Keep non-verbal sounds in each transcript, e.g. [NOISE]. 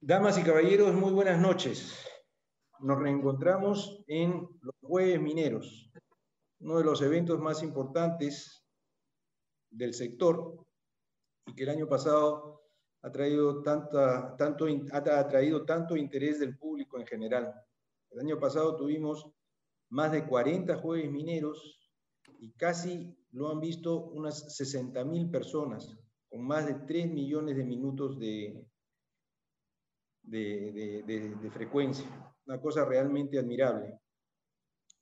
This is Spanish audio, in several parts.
Damas y caballeros, muy buenas noches. Nos reencontramos en los Jueves Mineros, uno de los eventos más importantes del sector y que el año pasado ha traído, tanto, ha traído tanto interés del público en general. El año pasado tuvimos más de 40 Jueves Mineros y casi lo han visto unas 60.000 personas, con más de 3 millones de minutos de, de, frecuencia. Una cosa realmente admirable.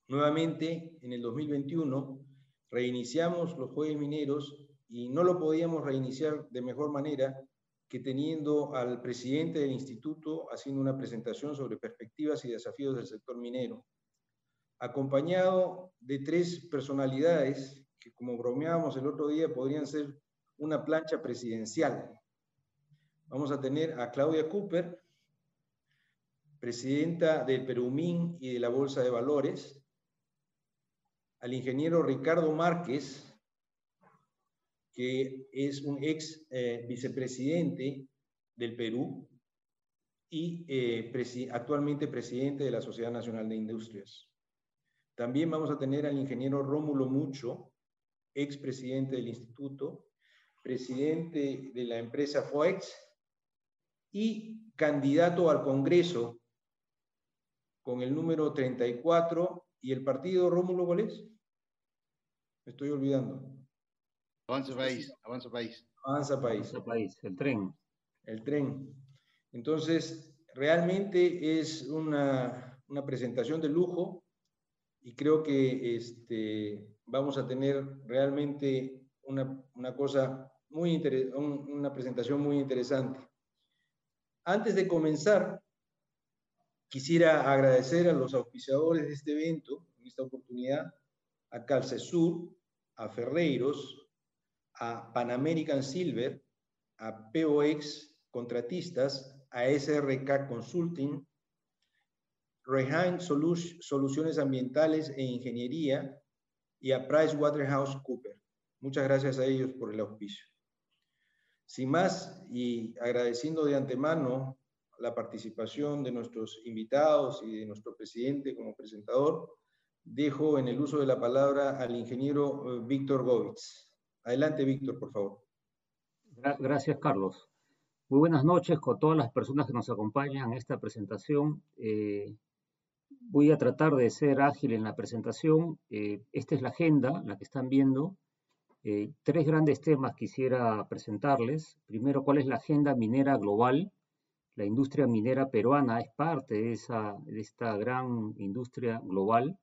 Nuevamente, en el 2021, reiniciamos los Jueves Mineros y no lo podíamos reiniciar de mejor manera que teniendo al presidente del instituto haciendo una presentación sobre perspectivas y desafíos del sector minero, acompañado de tres personalidades que, como bromeábamos el otro día, podrían ser una plancha presidencial. Vamos a tener a Claudia Cooper, presidenta del Perumín y de la Bolsa de Valores, al ingeniero Ricardo Márquez, que es un ex eh, vicepresidente del Perú y eh, actualmente presidente de la Sociedad Nacional de Industrias. También vamos a tener al ingeniero Rómulo Mucho, ex presidente del instituto, presidente de la empresa FOEX y candidato al Congreso con el número 34 y el partido Rómulo, ¿cuál es? Me estoy olvidando. Avanza país, avanza país. Avanza país. Avanza país, el tren. El tren. Entonces, realmente es una, una presentación de lujo y creo que este, vamos a tener realmente una, una cosa muy interesante, una presentación muy interesante. Antes de comenzar, Quisiera agradecer a los auspiciadores de este evento, en esta oportunidad, a Calcesur, a Ferreiros, a Pan American Silver, a POX Contratistas, a SRK Consulting, Rehain Soluciones Ambientales e Ingeniería y a PricewaterhouseCoopers. Muchas gracias a ellos por el auspicio. Sin más, y agradeciendo de antemano la participación de nuestros invitados y de nuestro presidente como presentador, dejo en el uso de la palabra al ingeniero eh, Víctor Govitz. Adelante, Víctor, por favor. Gracias, Carlos. Muy buenas noches con todas las personas que nos acompañan en esta presentación. Eh, voy a tratar de ser ágil en la presentación. Eh, esta es la agenda, la que están viendo. tres grandes temas quisiera presentarles. Primero, ¿cuál es la agenda minera global? La industria minera peruana es parte de, esa, de esta gran industria global,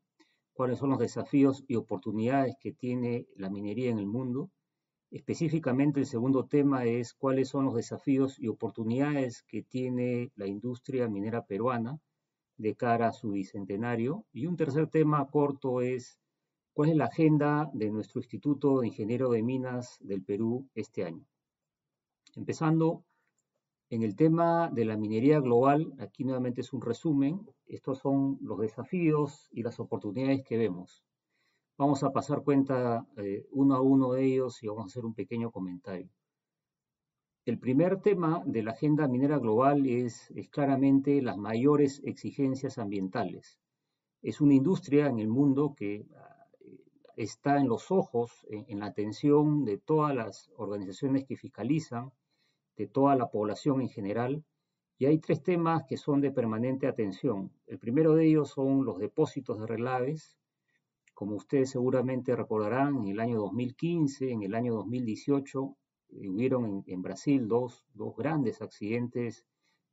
cuáles son los desafíos y oportunidades que tiene la minería en el mundo. Específicamente el segundo tema es cuáles son los desafíos y oportunidades que tiene la industria minera peruana de cara a su bicentenario. Y un tercer tema corto es cuál es la agenda de nuestro Instituto de Ingeniero de Minas del Perú este año. Empezando en el tema de la minería global, aquí nuevamente es un resumen, estos son los desafíos y las oportunidades que vemos. Vamos a pasar cuenta eh, uno a uno de ellos y vamos a hacer un pequeño comentario. El primer tema de la agenda minera global es, claramente las mayores exigencias ambientales. Es una industria en el mundo que eh, está en los ojos, en la atención de todas las organizaciones que fiscalizan, de toda la población en general. Y hay tres temas que son de permanente atención. El primero de ellos son los depósitos de relaves. Como ustedes seguramente recordarán, en el año 2015, en el año 2018, eh, hubieron en, Brasil dos, dos grandes accidentes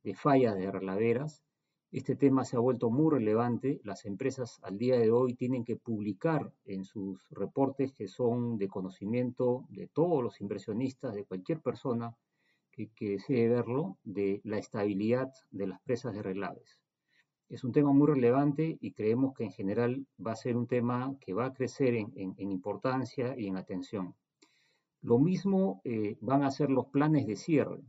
de fallas de relaveras. Este tema se ha vuelto muy relevante. Las empresas al día de hoy tienen que publicar en sus reportes que son de conocimiento de todos los inversionistas, de cualquier persona, que, desee verlo de la estabilidad de las presas de relaves. Es un tema muy relevante y creemos que en general va a ser un tema que va a crecer en, importancia y en atención. Lo mismo eh, van a ser los planes de cierre.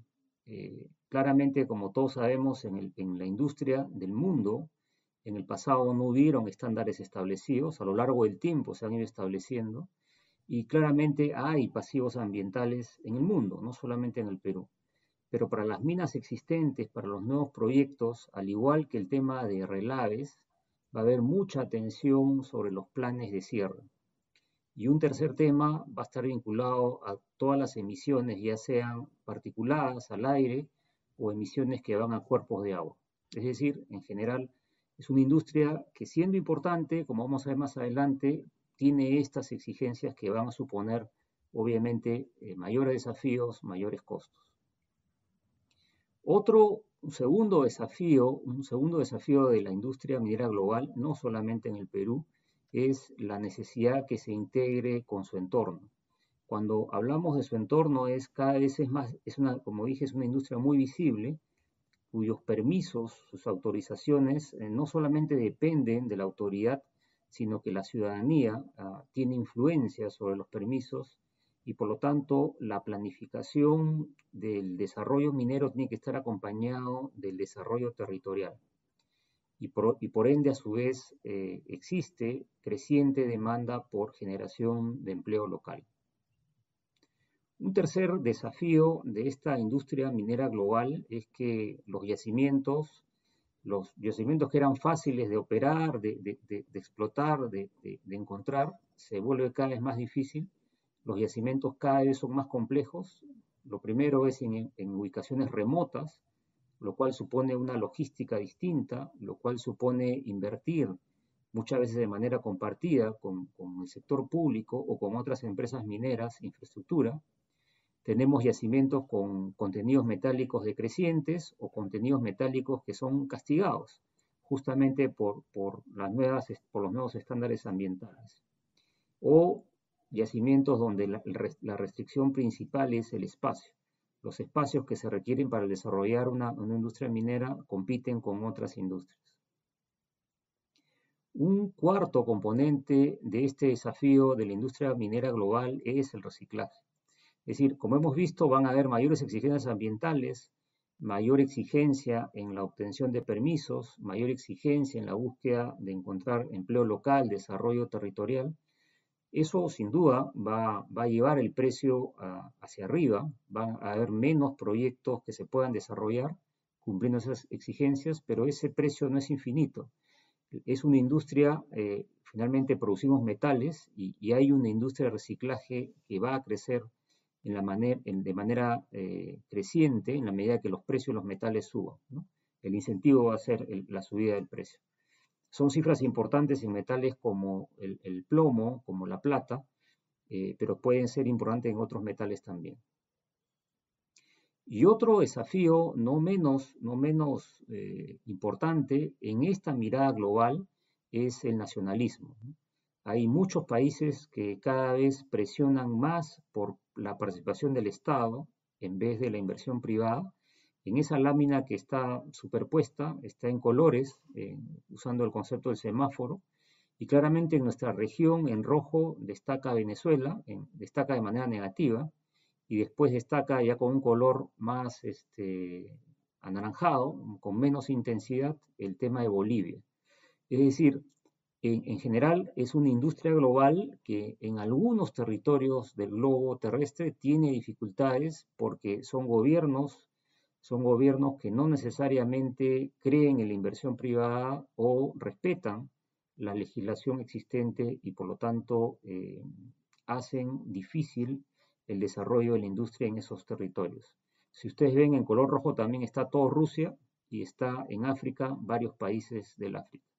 Eh, claramente, como todos sabemos, en, en, la industria del mundo, en el pasado no hubieron estándares establecidos, a lo largo del tiempo se han ido estableciendo, y claramente hay pasivos ambientales en el mundo, no solamente en el Perú. pero para las minas existentes, para los nuevos proyectos, al igual que el tema de relaves, va a haber mucha atención sobre los planes de cierre. Y un tercer tema va a estar vinculado a todas las emisiones, ya sean particuladas al aire o emisiones que van a cuerpos de agua. Es decir, en general, es una industria que siendo importante, como vamos a ver más adelante, tiene estas exigencias que van a suponer, obviamente, eh, mayores desafíos, mayores costos. Otro segundo desafío, un segundo desafío de la industria minera global, no solamente en el Perú, es la necesidad que se integre con su entorno. Cuando hablamos de su entorno es cada vez es más, es una, como dije, es una industria muy visible, cuyos permisos, sus autorizaciones, eh, no solamente dependen de la autoridad, sino que la ciudadanía ah, tiene influencia sobre los permisos y por lo tanto la planificación del desarrollo minero tiene que estar acompañado del desarrollo territorial y por, ende a su vez eh, existe creciente demanda por generación de empleo local. Un tercer desafío de esta industria minera global es que los yacimientos, los yacimientos que eran fáciles de operar, de, explotar, de, encontrar, se vuelve cada vez más difícil. Los yacimientos cada vez son más complejos. Lo primero es en ubicaciones remotas, lo cual supone una logística distinta, lo cual supone invertir muchas veces de manera compartida con, el sector público o con otras empresas mineras, infraestructura. Tenemos yacimientos con contenidos metálicos decrecientes o contenidos metálicos que son castigados justamente por, las nuevas, por los nuevos estándares ambientales. O yacimientos donde la restricción principal es el espacio los espacios que se requieren para desarrollar una, industria minera compiten con otras industrias. Un cuarto componente de este desafío de la industria minera global es el reciclaje. Es decir, como hemos visto, van a haber mayores exigencias ambientales, mayor exigencia en la obtención de permisos, mayor exigencia en la búsqueda de encontrar empleo local, desarrollo territorial, eso sin duda va, a llevar el precio hacia arriba, van a haber menos proyectos que se puedan desarrollar cumpliendo esas exigencias, pero ese precio no es infinito. Es una industria, eh, finalmente producimos metales y, hay una industria de reciclaje que va a crecer en la de manera eh, creciente en la medida que los precios de los metales suban. El incentivo va a ser la subida del precio. Son cifras importantes en metales como el, plomo, como la plata, eh, pero pueden ser importantes en otros metales también. Y otro desafío no menos, no menos eh, importante en esta mirada global es el nacionalismo. Hay muchos países que cada vez presionan más por la participación del Estado en vez de la inversión privada en esa lámina que está superpuesta, está en colores, eh, usando el concepto del semáforo, y claramente en nuestra región, en rojo, destaca Venezuela, destaca de manera negativa, y después destaca ya con un color más este, anaranjado, con menos intensidad, el tema de Bolivia. Es decir, en, general es una industria global que en algunos territorios del globo terrestre tiene dificultades porque son gobiernos son gobiernos que no necesariamente creen en la inversión privada o respetan la legislación existente y por lo tanto eh, hacen difícil el desarrollo de la industria en esos territorios. Si ustedes ven en color rojo también está todo Rusia y está en África varios países del África.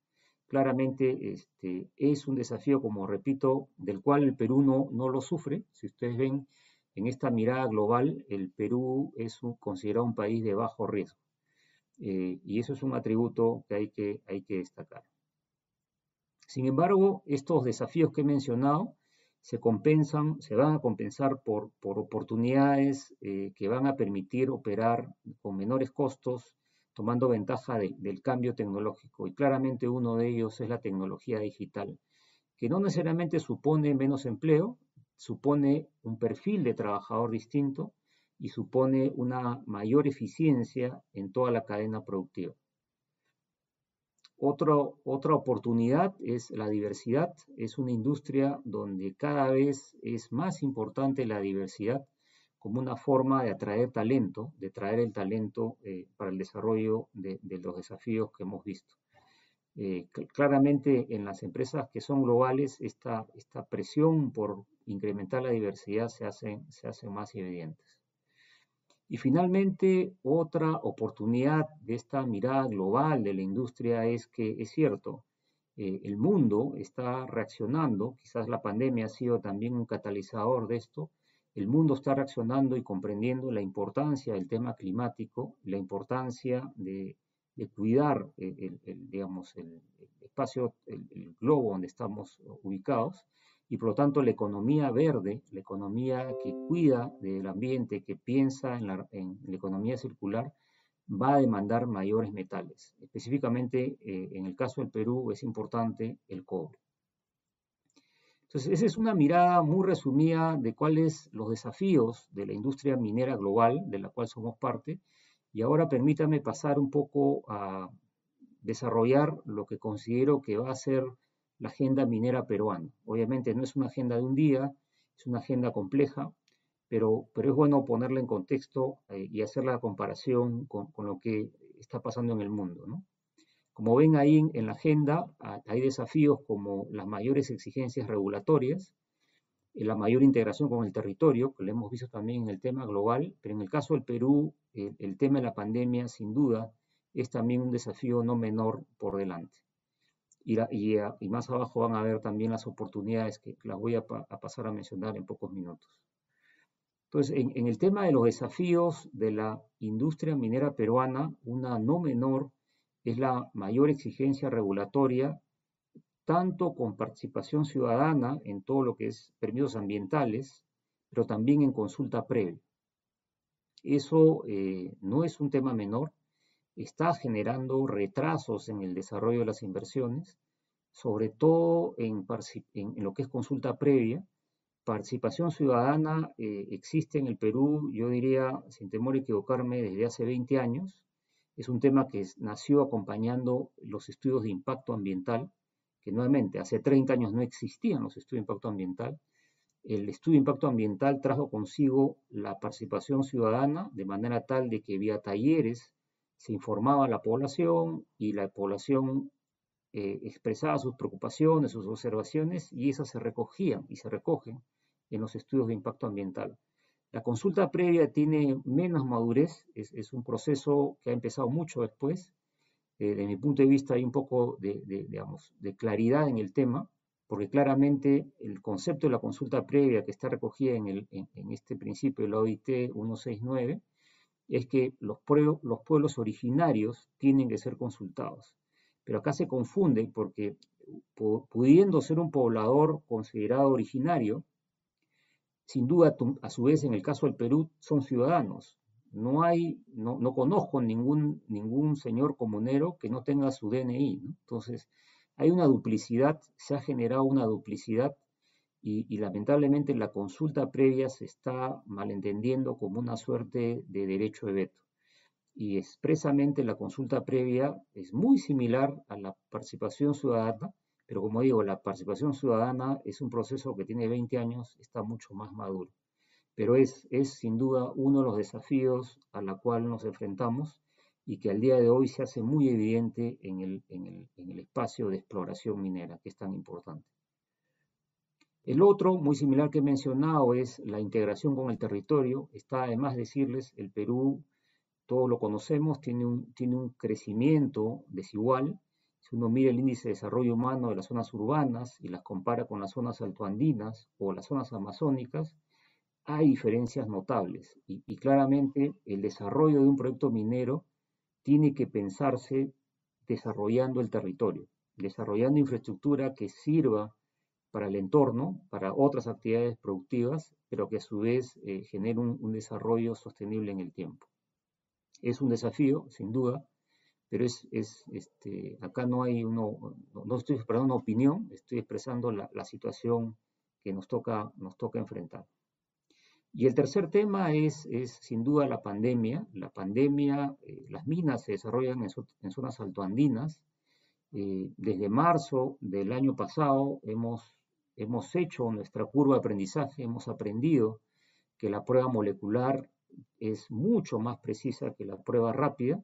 Claramente este, es un desafío, como repito, del cual el Perú no, lo sufre. Si ustedes ven en esta mirada global, el Perú es considerado un país de bajo riesgo. Eh, y eso es un atributo que hay que, destacar. Sin embargo, estos desafíos que he mencionado se compensan, se van a compensar por, por oportunidades eh, que van a permitir operar con menores costos, tomando ventaja del cambio tecnológico. Y claramente uno de ellos es la tecnología digital, que no necesariamente supone menos empleo, supone un perfil de trabajador distinto y supone una mayor eficiencia en toda la cadena productiva. otra oportunidad es la diversidad. Es una industria donde cada vez es más importante la diversidad como una forma de atraer talento, de traer el talento eh, para el desarrollo de, los desafíos que hemos visto. Eh, claramente en las empresas que son globales, esta, esta presión por incrementar la diversidad se hace, se hace más evidentes. Y finalmente, otra oportunidad de esta mirada global de la industria es que es cierto, eh, el mundo está reaccionando, quizás la pandemia ha sido también un catalizador de esto, el mundo está reaccionando y comprendiendo la importancia del tema climático, la importancia de, cuidar el, digamos, el, espacio, el, globo donde estamos ubicados, y por lo tanto la economía verde, la economía que cuida del ambiente, que piensa en la, economía circular, va a demandar mayores metales. Específicamente, eh, en el caso del Perú, es importante el cobre. Entonces, esa es una mirada muy resumida de cuáles los desafíos de la industria minera global, de la cual somos parte. Y ahora permítame pasar un poco a desarrollar lo que considero que va a ser la agenda minera peruana. Obviamente no es una agenda de un día, es una agenda compleja, pero, pero es bueno ponerla en contexto eh, y hacer la comparación con, con, lo que está pasando en el mundo. ¿no? Como ven ahí en, la agenda, hay desafíos como las mayores exigencias regulatorias, eh, la mayor integración con el territorio, que lo hemos visto también en el tema global, pero en el caso del Perú, el, tema de la pandemia, sin duda, es también un desafío no menor por delante. Y, y, más abajo van a ver también las oportunidades que las voy a, pasar a mencionar en pocos minutos. Entonces, en, en, el tema de los desafíos de la industria minera peruana, una no menor es la mayor exigencia regulatoria, tanto con participación ciudadana en todo lo que es permisos ambientales, pero también en consulta previa. Eso eh, no es un tema menor, está generando retrasos en el desarrollo de las inversiones, sobre todo en, lo que es consulta previa. Participación ciudadana eh, existe en el Perú, yo diría, sin temor a equivocarme, desde hace 20 años es un tema que nació acompañando los estudios de impacto ambiental, que nuevamente hace 30 años no existían los estudios de impacto ambiental. El estudio de impacto ambiental trajo consigo la participación ciudadana de manera tal de que vía talleres se informaba a la población y la población eh, expresaba sus preocupaciones, sus observaciones y esas se recogían y se recogen en los estudios de impacto ambiental. La consulta previa tiene menos madurez, es, un proceso que ha empezado mucho después. Eh, de mi punto de vista hay un poco de, claridad en el tema, porque claramente el concepto de la consulta previa que está recogida en, este principio de la OIT 169 es que los, pueblos, los pueblos originarios tienen que ser consultados. Pero acá se confunde porque pudiendo ser un poblador considerado originario, sin duda, a su vez, en el caso del Perú, son ciudadanos. No hay, no, no conozco ningún, ningún señor comunero que no tenga su DNI. Entonces, hay una duplicidad, se ha generado una duplicidad y, lamentablemente la consulta previa se está malentendiendo como una suerte de derecho de veto. Y expresamente la consulta previa es muy similar a la participación ciudadana, pero como digo, la participación ciudadana es un proceso que tiene 20 años, está mucho más maduro. Pero es, es sin duda uno de los desafíos a la cual nos enfrentamos y que al día de hoy se hace muy evidente en el, en el, en el espacio de exploración minera, que es tan importante. El otro, muy similar que he mencionado, es la integración con el territorio. Está además decirles, el Perú, todos lo conocemos, tiene un, tiene un crecimiento desigual, si uno mira el índice de desarrollo humano de las zonas urbanas y las compara con las zonas altoandinas o las zonas amazónicas, hay diferencias notables y, claramente el desarrollo de un proyecto minero tiene que pensarse desarrollando el territorio, desarrollando infraestructura que sirva para el entorno, para otras actividades productivas, pero que a su vez eh, genere un desarrollo sostenible en el tiempo. Es un desafío, sin duda, pero es, es este, acá no hay uno, no, estoy expresando una opinión, estoy expresando la, la, situación que nos toca, nos toca enfrentar. Y el tercer tema es, es sin duda la pandemia. La pandemia, eh, las minas se desarrollan en, en zonas altoandinas. Eh, desde marzo del año pasado hemos, hemos hecho nuestra curva de aprendizaje, hemos aprendido que la prueba molecular es mucho más precisa que la prueba rápida.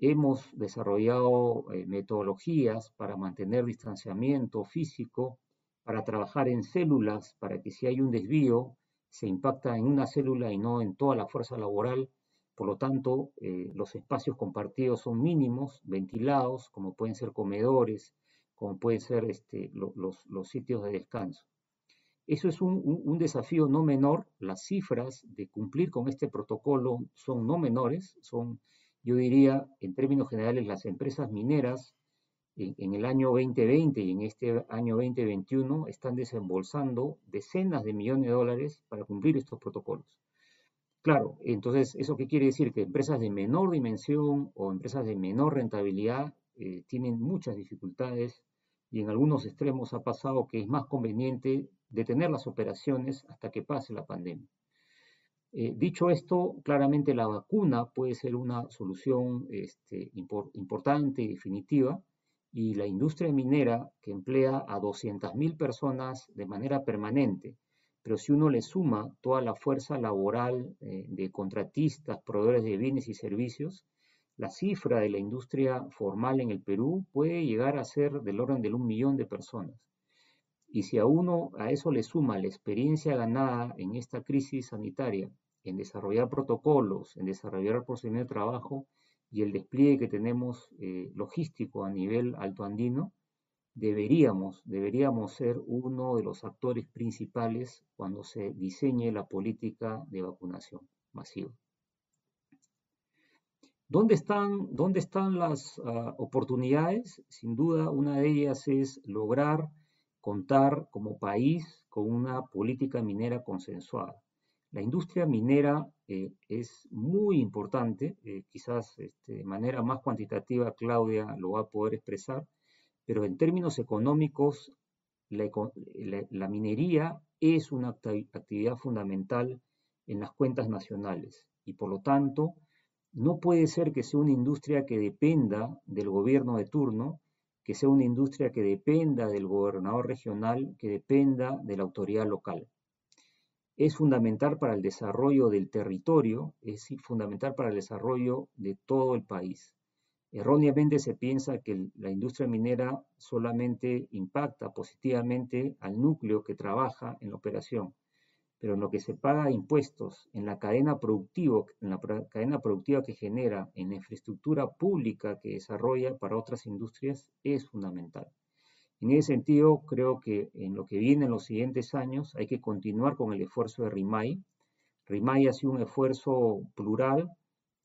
Hemos desarrollado eh, metodologías para mantener distanciamiento físico, para trabajar en células, para que si hay un desvío, se impacta en una célula y no en toda la fuerza laboral. Por lo tanto, eh, los espacios compartidos son mínimos, ventilados, como pueden ser comedores, como pueden ser este, los, los sitios de descanso. Eso es un, desafío no menor. Las cifras de cumplir con este protocolo son no menores. Son, yo diría, en términos generales, las empresas mineras en, el año 2020 y en este año 2021 están desembolsando decenas de millones de dólares para cumplir estos protocolos. Claro, entonces, ¿eso qué quiere decir? Que empresas de menor dimensión o empresas de menor rentabilidad eh, tienen muchas dificultades y en algunos extremos ha pasado que es más conveniente detener las operaciones hasta que pase la pandemia. Eh, dicho esto, claramente la vacuna puede ser una solución este, importante y definitiva y la industria minera que emplea a 200.000 personas de manera permanente, pero si uno le suma toda la fuerza laboral eh, de contratistas, proveedores de bienes y servicios, la cifra de la industria formal en el Perú puede llegar a ser del orden de un millón de personas. Y si a uno a eso le suma la experiencia ganada en esta crisis sanitaria, en desarrollar protocolos, en desarrollar procedimientos de trabajo y el despliegue que tenemos eh, logístico a nivel altoandino, deberíamos, deberíamos ser uno de los actores principales cuando se diseñe la política de vacunación masiva. ¿Dónde están, dónde están las ah, oportunidades? Sin duda, una de ellas es lograr contar como país con una política minera consensuada. La industria minera eh, es muy importante, eh, quizás este, de manera más cuantitativa Claudia lo va a poder expresar, pero en términos económicos la, minería es una actividad fundamental en las cuentas nacionales y por lo tanto no puede ser que sea una industria que dependa del gobierno de turno que sea una industria que dependa del gobernador regional, que dependa de la autoridad local. Es fundamental para el desarrollo del territorio, es fundamental para el desarrollo de todo el país. Erróneamente se piensa que la industria minera solamente impacta positivamente al núcleo que trabaja en la operación pero en lo que se paga impuestos, en la cadena productiva, en la cadena productiva que genera, en la infraestructura pública que desarrolla para otras industrias, es fundamental. En ese sentido, creo que en lo que viene en los siguientes años hay que continuar con el esfuerzo de RIMAI. RIMAI ha sido un esfuerzo plural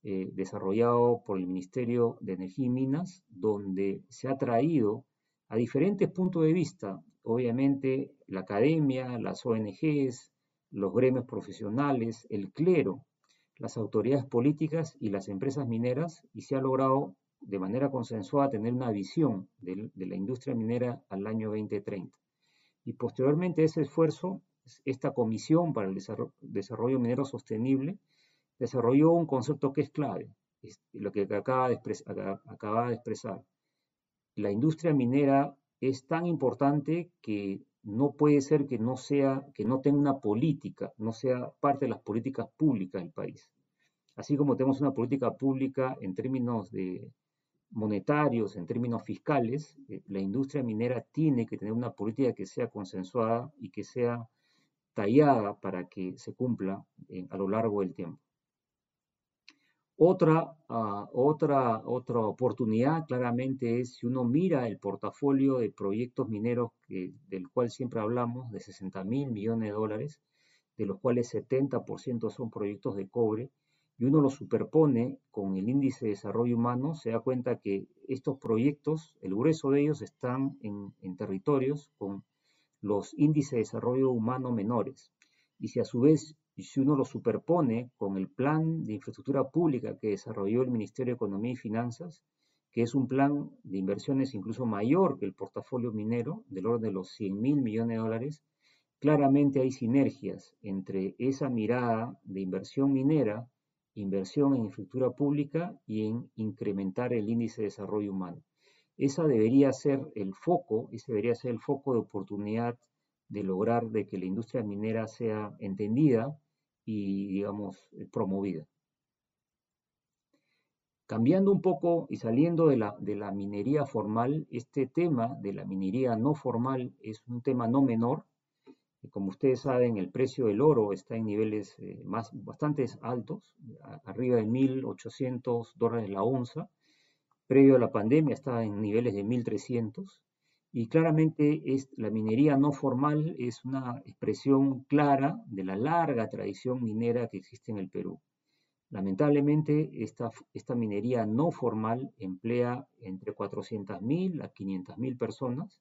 eh, desarrollado por el Ministerio de Energía y Minas, donde se ha traído a diferentes puntos de vista, obviamente la academia, las ONGs, los gremios profesionales, el clero, las autoridades políticas y las empresas mineras y se ha logrado de manera consensuada tener una visión de, la industria minera al año 2030. Y posteriormente ese esfuerzo, esta Comisión para el Desarrollo, Minero Sostenible desarrolló un concepto que es clave, lo que acaba de, acaba de expresar. La industria minera es tan importante que no puede ser que no sea, que no tenga una política, no sea parte de las políticas públicas del país. Así como tenemos una política pública en términos de monetarios, en términos fiscales, eh, la industria minera tiene que tener una política que sea consensuada y que sea tallada para que se cumpla eh, a lo largo del tiempo. Otra, ah, otra, otra oportunidad claramente es si uno mira el portafolio de proyectos mineros del cual siempre hablamos, de 60 mil millones de dólares, de los cuales 70% son proyectos de cobre, y uno lo superpone con el índice de desarrollo humano, se da cuenta que estos proyectos, el grueso de ellos están en, territorios con los índices de desarrollo humano menores. Y si a su vez si uno lo superpone con el plan de infraestructura pública que desarrolló el Ministerio de Economía y Finanzas, que es un plan de inversiones incluso mayor que el portafolio minero, del orden de los 100 mil millones de dólares, claramente hay sinergias entre esa mirada de inversión minera, inversión en infraestructura pública y en incrementar el índice de desarrollo humano. Esa debería ser el foco, ese debería ser el foco de oportunidad de lograr de que la industria minera sea entendida y, digamos, promovida. Cambiando un poco y saliendo de la, de la minería formal, este tema de la minería no formal es un tema no menor. Como ustedes saben, el precio del oro está en niveles eh, más, bastante altos, arriba de 1.800 dólares la onza. Previo a la pandemia estaba en niveles de 1.300. Y claramente es, la minería no formal es una expresión clara de la larga tradición minera que existe en el Perú. Lamentablemente, esta, esta minería no formal emplea entre 400.000 a 500.000 personas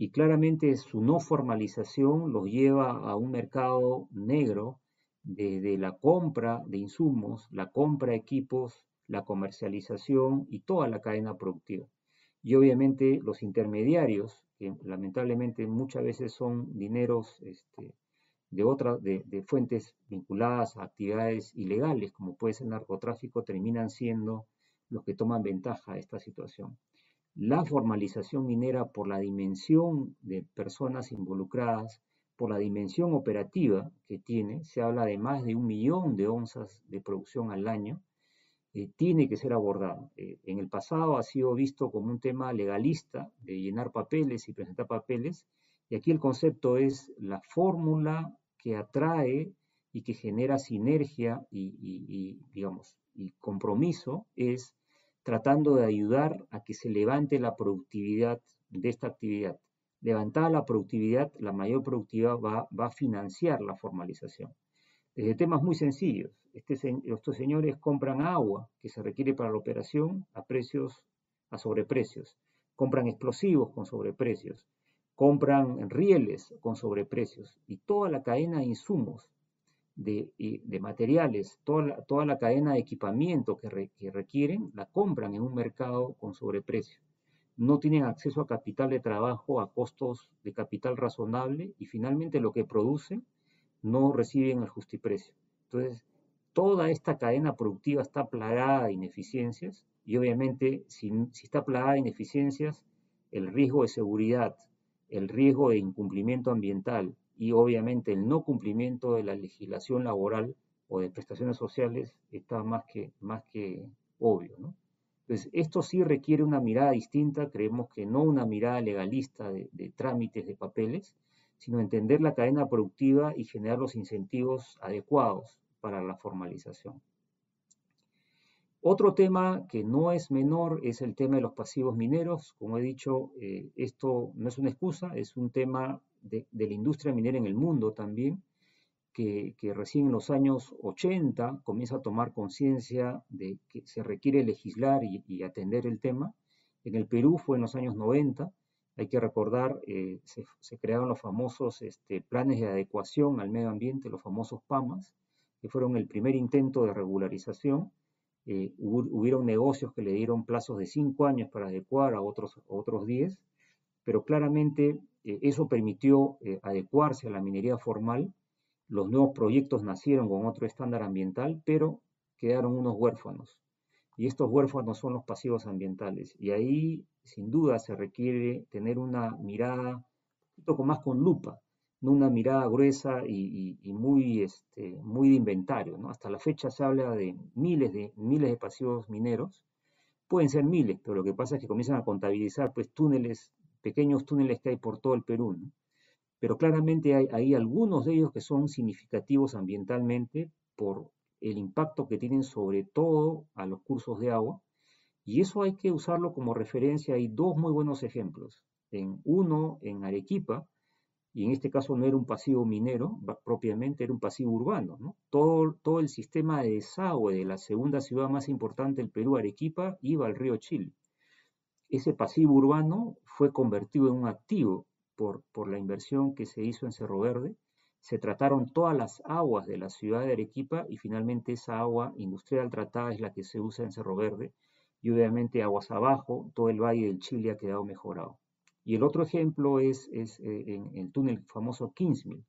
y claramente su no formalización los lleva a un mercado negro desde la compra de insumos, la compra de equipos, la comercialización y toda la cadena productiva. Y obviamente los intermediarios, que lamentablemente muchas veces son dineros este, de otras de, fuentes vinculadas a actividades ilegales, como puede ser el narcotráfico, terminan siendo los que toman ventaja de esta situación. La formalización minera por la dimensión de personas involucradas, por la dimensión operativa que tiene, se habla de más de un millón de onzas de producción al año, eh, tiene que ser abordada. Eh, en el pasado ha sido visto como un tema legalista de llenar papeles y presentar papeles, y aquí el concepto es la fórmula que atrae y que genera sinergia y, digamos, compromiso es tratando de ayudar a que se levante la productividad de esta actividad. Levantada la productividad, la mayor productividad va, a financiar la formalización. Desde temas muy sencillos, este, estos señores compran agua que se requiere para la operación a precios, a sobreprecios, compran explosivos con sobreprecios, compran rieles con sobreprecios y toda la cadena de insumos, de, de materiales, toda la, toda la, cadena de equipamiento que, que, requieren, la compran en un mercado con sobreprecio. No tienen acceso a capital de trabajo a costos de capital razonable y finalmente lo que producen no reciben el justiprecio. Entonces, toda esta cadena productiva está plagada de ineficiencias y obviamente si, si está plagada de ineficiencias, el riesgo de seguridad, el riesgo de incumplimiento ambiental y obviamente el no cumplimiento de la legislación laboral o de prestaciones sociales está más que, más que obvio. ¿no? Entonces, esto sí requiere una mirada distinta, creemos que no una mirada legalista de, de trámites de papeles, sino entender la cadena productiva y generar los incentivos adecuados para la formalización. Otro tema que no es menor es el tema de los pasivos mineros. Como he dicho, eh, esto no es una excusa, es un tema de, la industria minera en el mundo también, que, recién en los años 80 comienza a tomar conciencia de que se requiere legislar y, atender el tema. En el Perú fue en los años 90. Hay que recordar, eh, se, crearon los famosos este, planes de adecuación al medio ambiente, los famosos PAMAS, que fueron el primer intento de regularización eh, hubieron negocios que le dieron plazos de cinco años para adecuar a otros, otros diez, pero claramente eh, eso permitió eh, adecuarse a la minería formal. Los nuevos proyectos nacieron con otro estándar ambiental, pero quedaron unos huérfanos. Y estos huérfanos son los pasivos ambientales. Y ahí, sin duda, se requiere tener una mirada un poquito más con lupa una mirada gruesa y, muy, este, muy de inventario. ¿no? Hasta la fecha se habla de miles, de miles de pasivos mineros. Pueden ser miles, pero lo que pasa es que comienzan a contabilizar pues, túneles, pequeños túneles que hay por todo el Perú. Pero claramente hay, hay algunos de ellos que son significativos ambientalmente por el impacto que tienen sobre todo a los cursos de agua. Y eso hay que usarlo como referencia. Hay dos muy buenos ejemplos. En uno, en Arequipa, y en este caso no era un pasivo minero propiamente, era un pasivo urbano. ¿no? Todo, todo el sistema de desagüe de la segunda ciudad más importante del Perú, Arequipa, iba al río Chile. Ese pasivo urbano fue convertido en un activo por, por la inversión que se hizo en Cerro Verde. Se trataron todas las aguas de la ciudad de Arequipa y finalmente esa agua industrial tratada es la que se usa en Cerro Verde y obviamente aguas abajo, todo el valle del Chile ha quedado mejorado. Y el otro ejemplo es, es eh, en el túnel famoso Kingsmill,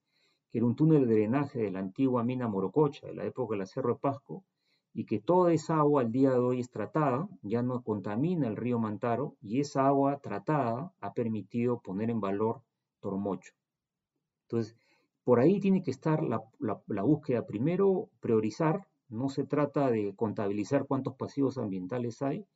que era un túnel de drenaje de la antigua mina Morococha, de la época de la Cerro Pasco, y que toda esa agua al día de hoy es tratada, ya no contamina el río Mantaro, y esa agua tratada ha permitido poner en valor Tormocho. Entonces, por ahí tiene que estar la, la, búsqueda. Primero, priorizar. No se trata de contabilizar cuántos pasivos ambientales hay.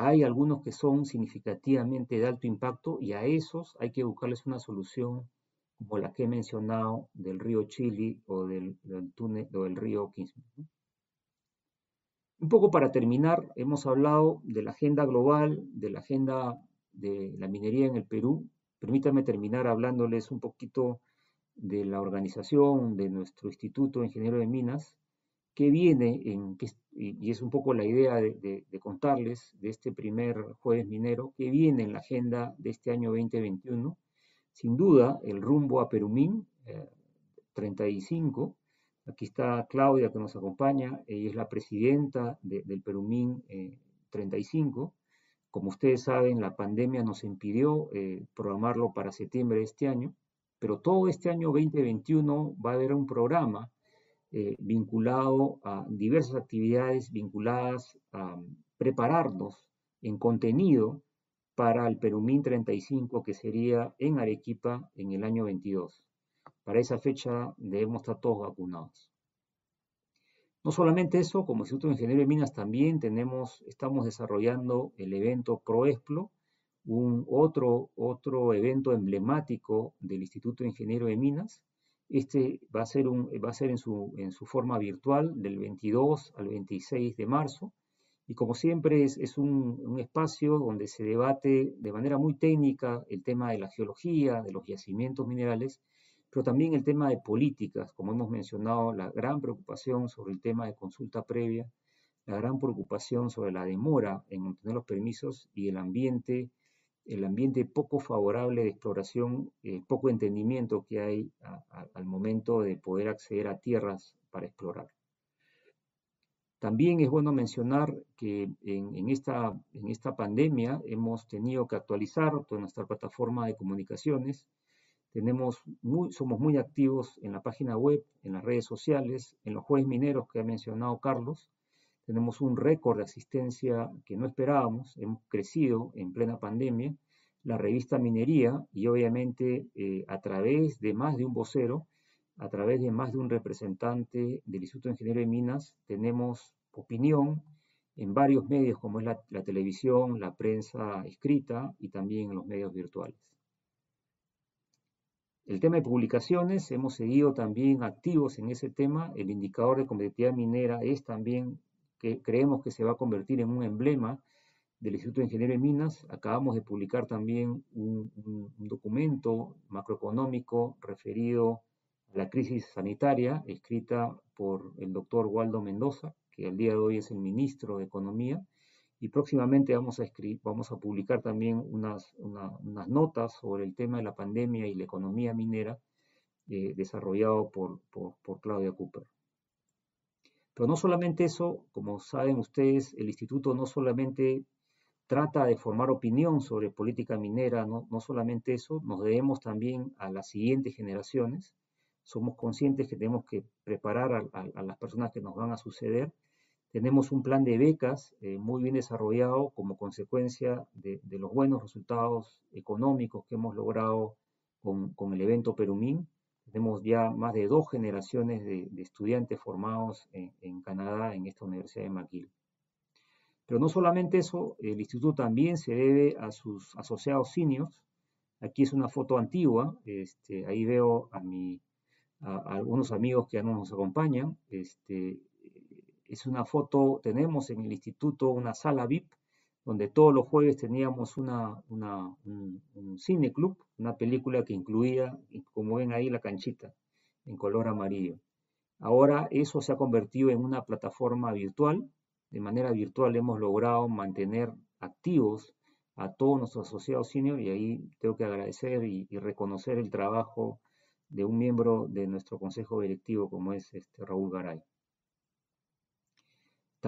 Hay algunos que son significativamente de alto impacto y a esos hay que buscarles una solución como la que he mencionado del río Chili o del, túnel o del río Kingsman. Un poco para terminar, hemos hablado de la agenda global, de la agenda de la minería en el Perú. Permítanme terminar hablándoles un poquito de la organización de nuestro Instituto de Ingeniero de Minas, que viene en, y es un poco la idea de, contarles de este primer jueves minero, que viene en la agenda de este año 2021. Sin duda, el rumbo a Perumín 35. Eh, Aquí está Claudia que nos acompaña, ella es la presidenta del Perumín 35. Eh, Como ustedes saben, la pandemia nos impidió eh, programarlo para septiembre de este año, pero todo este año 2021 va a haber un programa eh, vinculado a diversas actividades vinculadas a prepararnos en contenido para el Perumín 35 que sería en Arequipa en el año 22. Para esa fecha debemos estar todos vacunados. No solamente eso, como Instituto de Ingeniería de Minas también tenemos, estamos desarrollando el evento ProExplo, un otro, otro evento emblemático del Instituto Ingeniero de Minas. Este va a ser, un, va a ser en, su, en su forma virtual del 22 al 26 de marzo. Y como siempre es, es un, un, espacio donde se debate de manera muy técnica el tema de la geología, de los yacimientos minerales, pero también el tema de políticas, como hemos mencionado, la gran preocupación sobre el tema de consulta previa, la gran preocupación sobre la demora en obtener los permisos y el ambiente el ambiente poco favorable de exploración, el poco entendimiento que hay al momento de poder acceder a tierras para explorar. También es bueno mencionar que en, esta, en esta pandemia hemos tenido que actualizar toda nuestra plataforma de comunicaciones. Tenemos muy, somos muy activos en la página web, en las redes sociales, en los jueves mineros que ha mencionado Carlos. Tenemos un récord de asistencia que no esperábamos, hemos crecido en plena pandemia. La revista Minería y obviamente eh, a través de más de un vocero, a través de más de un representante del Instituto de Ingeniería de Minas, tenemos opinión en varios medios como es la televisión, la prensa escrita y también en los medios virtuales. El tema de publicaciones, hemos seguido también activos en ese tema. El indicador de competitividad minera es también que creemos que se va a convertir en un emblema del Instituto de Ingeniería de Minas. Acabamos de publicar también un, documento macroeconómico referido a la crisis sanitaria, escrita por el doctor Waldo Mendoza, que al día de hoy es el ministro de Economía, y próximamente vamos a, vamos a publicar también unas, unas, notas sobre el tema de la pandemia y la economía minera, eh, desarrollado por, por, por Claudia Cooper. Pero no solamente eso, como saben ustedes, el instituto no solamente trata de formar opinión sobre política minera, no, no solamente eso, nos debemos también a las siguientes generaciones. Somos conscientes que tenemos que preparar a, las personas que nos van a suceder. Tenemos un plan de becas eh, muy bien desarrollado como consecuencia de, los buenos resultados económicos que hemos logrado con, con el evento Perumín. Tenemos ya más de dos generaciones de, estudiantes formados en, Canadá, en esta Universidad de McGill. Pero no solamente eso, el instituto también se debe a sus asociados seniors. Aquí es una foto antigua, este, ahí veo a, mi, algunos amigos que ya no nos acompañan. Este, es una foto, tenemos en el instituto una sala VIP donde todos los jueves teníamos una, un, cine club, una película que incluía, como ven ahí, la canchita en color amarillo. Ahora eso se ha convertido en una plataforma virtual. De manera virtual hemos logrado mantener activos a todos nuestros asociados senior y ahí tengo que agradecer y, reconocer el trabajo de un miembro de nuestro consejo directivo como es este Raúl Garay.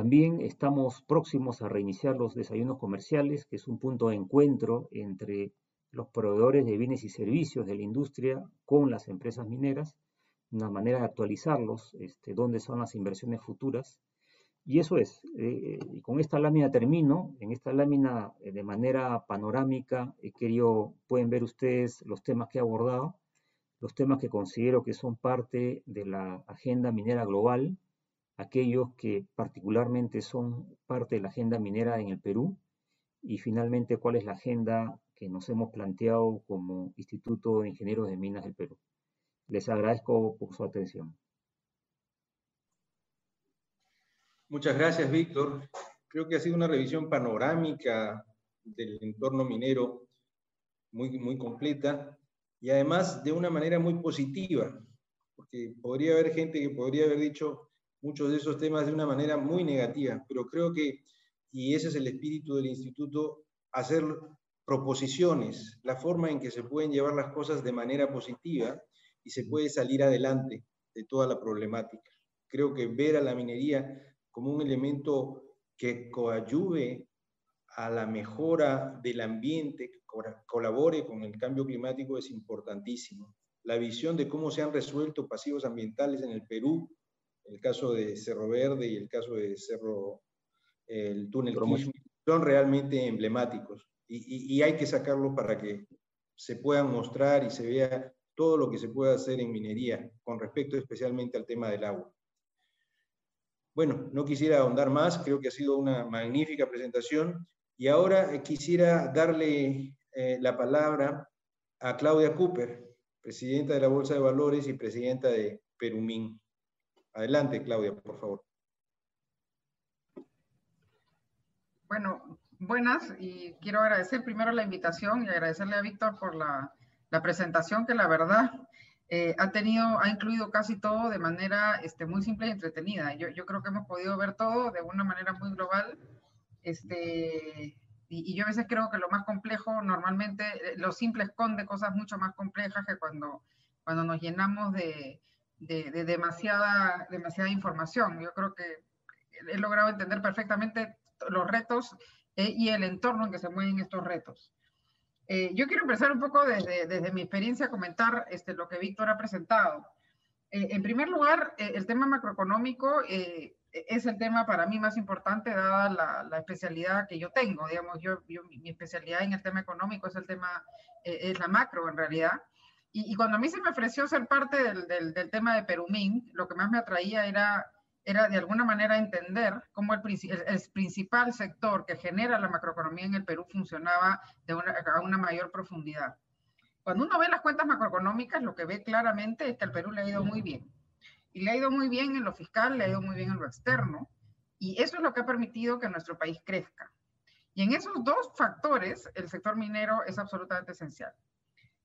También estamos próximos a reiniciar los desayunos comerciales, que es un punto de encuentro entre los proveedores de bienes y servicios de la industria con las empresas mineras, una manera de actualizarlos, este, dónde son las inversiones futuras. Y eso es, eh, y con esta lámina termino, en esta lámina eh, de manera panorámica he querido, pueden ver ustedes los temas que he abordado. los temas que considero que son parte de la agenda minera global, aquellos que particularmente son parte de la agenda minera en el Perú, y finalmente cuál es la agenda que nos hemos planteado como Instituto de Ingenieros de Minas del Perú. Les agradezco por su atención. Muchas gracias, Víctor. Creo que ha sido una revisión panorámica del entorno minero muy, muy completa y además de una manera muy positiva, porque podría haber gente que podría haber dicho muchos de esos temas de una manera muy negativa, pero creo que, y ese es el espíritu del instituto, hacer proposiciones, la forma en que se pueden llevar las cosas de manera positiva y se puede salir adelante de toda la problemática. Creo que ver a la minería como un elemento que coadyuve a la mejora del ambiente, que colabore con el cambio climático es importantísimo. La visión de cómo se han resuelto pasivos ambientales en el Perú, el caso de Cerro Verde y el caso de Cerro, el túnel son realmente emblemáticos y, y hay que sacarlos para que se puedan mostrar y se vea todo lo que se puede hacer en minería con respecto especialmente al tema del agua. Bueno, no quisiera ahondar más, creo que ha sido una magnífica presentación y ahora eh, quisiera darle eh, la palabra a Claudia Cooper, presidenta de la Bolsa de Valores y presidenta de Perumín. Adelante, Claudia, por favor. Bueno, buenas y quiero agradecer primero la invitación y agradecerle a Víctor por la presentación que la verdad eh, ha incluido casi todo de manera este, muy simple y entretenida. Yo, creo que hemos podido ver todo de una manera muy global. Este, y, yo a veces creo que lo más complejo, normalmente, eh, lo simple esconde cosas mucho más complejas que cuando nos llenamos de, de, de demasiada, demasiada información. Yo creo que he logrado entender perfectamente los retos eh, y el entorno en que se mueven estos retos. Eh, yo quiero empezar un poco desde, desde mi experiencia a comentar este, lo que Víctor ha presentado. Eh, en primer lugar, eh, el tema macroeconómico es el tema para mí más importante dada la, la especialidad que yo tengo. Digamos, yo, yo, mi especialidad en el tema económico es el tema, es la macro en realidad. Y, cuando a mí se me ofreció ser parte del, tema de Perumín, lo que más me atraía era era de alguna manera entender cómo el, el, principal sector que genera la macroeconomía en el Perú funcionaba de una, a una mayor profundidad. Cuando uno ve las cuentas macroeconómicas, lo que ve claramente es que al Perú le ha ido muy bien. Y le ha ido muy bien en lo fiscal, le ha ido muy bien en lo externo. Y eso es lo que ha permitido que nuestro país crezca. Y en esos dos factores, el sector minero es absolutamente esencial.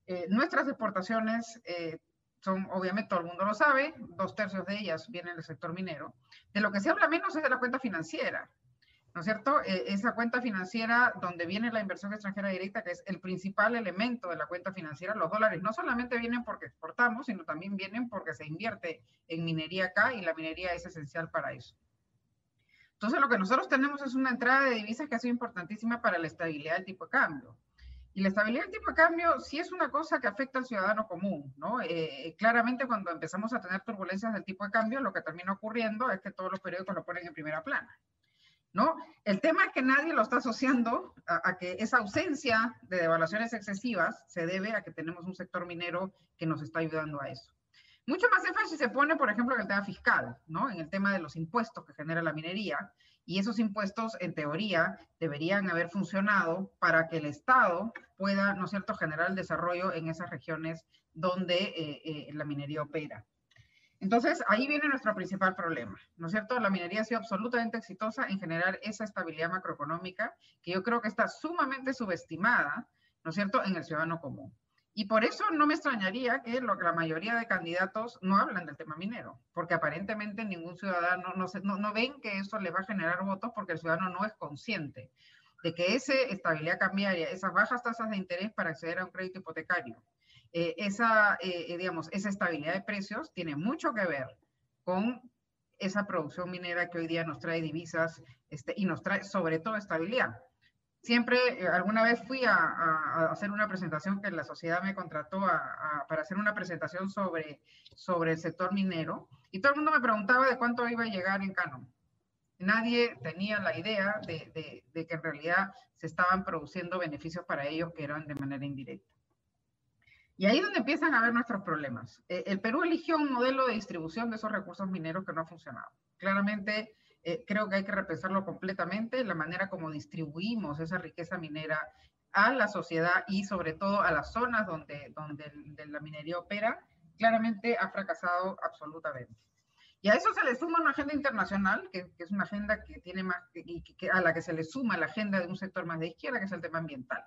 Eh, nuestras exportaciones eh, son, obviamente todo el mundo lo sabe, dos tercios de ellas vienen del sector minero. De lo que se habla menos es de la cuenta financiera, ¿no es cierto? Eh, esa cuenta financiera donde viene la inversión extranjera directa, que es el principal elemento de la cuenta financiera, los dólares no solamente vienen porque exportamos, sino también vienen porque se invierte en minería acá y la minería es esencial para eso. Entonces, lo que nosotros tenemos es una entrada de divisas que ha sido importantísima para la estabilidad del tipo de cambio. Y la estabilidad del tipo de cambio sí es una cosa que afecta al ciudadano común, ¿no? Eh, claramente cuando empezamos a tener turbulencias del tipo de cambio, lo que termina ocurriendo es que todos los periódicos lo ponen en primera plana, ¿no? El tema es que nadie lo está asociando a, a, que esa ausencia de devaluaciones excesivas se debe a que tenemos un sector minero que nos está ayudando a eso. Mucho más énfasis se pone, por ejemplo, en el tema fiscal, ¿no? En el tema de los impuestos que genera la minería, y esos impuestos, en teoría, deberían haber funcionado para que el Estado pueda, ¿no es cierto?, generar el desarrollo en esas regiones donde eh, eh, la minería opera. Entonces, ahí viene nuestro principal problema, ¿no es cierto? La minería ha sido absolutamente exitosa en generar esa estabilidad macroeconómica que yo creo que está sumamente subestimada, ¿no es cierto?, en el ciudadano común. Y por eso no me extrañaría que lo, la mayoría de candidatos no hablan del tema minero, porque aparentemente ningún ciudadano no, se, no, no, ven que eso le va a generar votos porque el ciudadano no es consciente de que esa estabilidad cambiaria, esas bajas tasas de interés para acceder a un crédito hipotecario, eh, esa, eh, eh digamos, esa estabilidad de precios tiene mucho que ver con esa producción minera que hoy día nos trae divisas este, y nos trae sobre todo estabilidad siempre, eh, alguna vez fui a, hacer una presentación que la sociedad me contrató para hacer una presentación sobre, sobre el sector minero y todo el mundo me preguntaba de cuánto iba a llegar en Canon. Nadie tenía la idea de, de, de, que en realidad se estaban produciendo beneficios para ellos que eran de manera indirecta. Y ahí es donde empiezan a ver nuestros problemas. Eh, el Perú eligió un modelo de distribución de esos recursos mineros que no ha funcionado. Claramente, eh, creo que hay que repensarlo completamente, la manera como distribuimos esa riqueza minera a la sociedad y sobre todo a las zonas donde, donde la minería opera, claramente ha fracasado absolutamente. Y a eso se le suma una agenda internacional, que, es una agenda que tiene más, y que, a la que se le suma la agenda de un sector más de izquierda, que es el tema ambiental.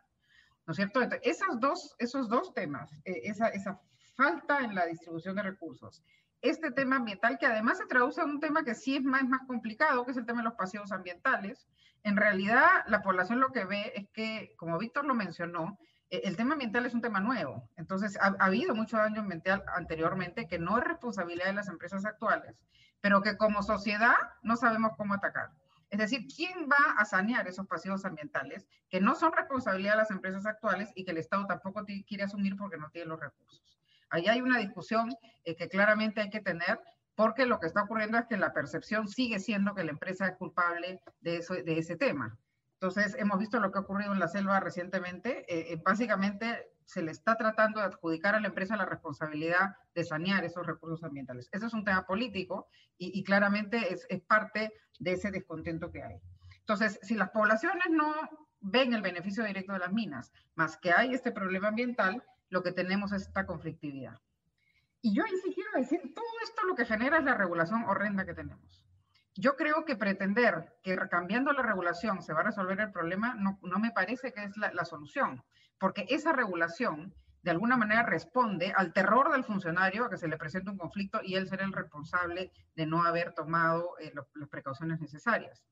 ¿No es cierto? esas dos, esos dos temas, eh, esa, esa falta en la distribución de recursos, este tema ambiental, que además se traduce en un tema que sí es más, más complicado, que es el tema de los pasivos ambientales, en realidad la población lo que ve es que, como Víctor lo mencionó, e, el tema ambiental es un tema nuevo. Entonces, ha, habido mucho daño ambiental anteriormente que no es responsabilidad de las empresas actuales, pero que como sociedad no sabemos cómo atacar. Es decir, ¿quién va a sanear esos pasivos ambientales que no son responsabilidad de las empresas actuales y que el Estado tampoco quiere asumir porque no tiene los recursos? Ahí hay una discusión eh, que claramente hay que tener porque lo que está ocurriendo es que la percepción sigue siendo que la empresa es culpable de, eso, de ese tema. Entonces, hemos visto lo que ha ocurrido en la selva recientemente. Eh, eh, básicamente, se le está tratando de adjudicar a la empresa la responsabilidad de sanear esos recursos ambientales. Eso es un tema político y, claramente es, es, parte de ese descontento que hay. Entonces, si las poblaciones no ven el beneficio directo de las minas, más que hay este problema ambiental, lo que tenemos es esta conflictividad. Y yo ahí sí quiero decir, todo esto lo que genera es la regulación horrenda que tenemos. Yo creo que pretender que cambiando la regulación se va a resolver el problema no, no me parece que es la, solución, porque esa regulación de alguna manera responde al terror del funcionario a que se le presente un conflicto y él ser el responsable de no haber tomado eh, las precauciones necesarias.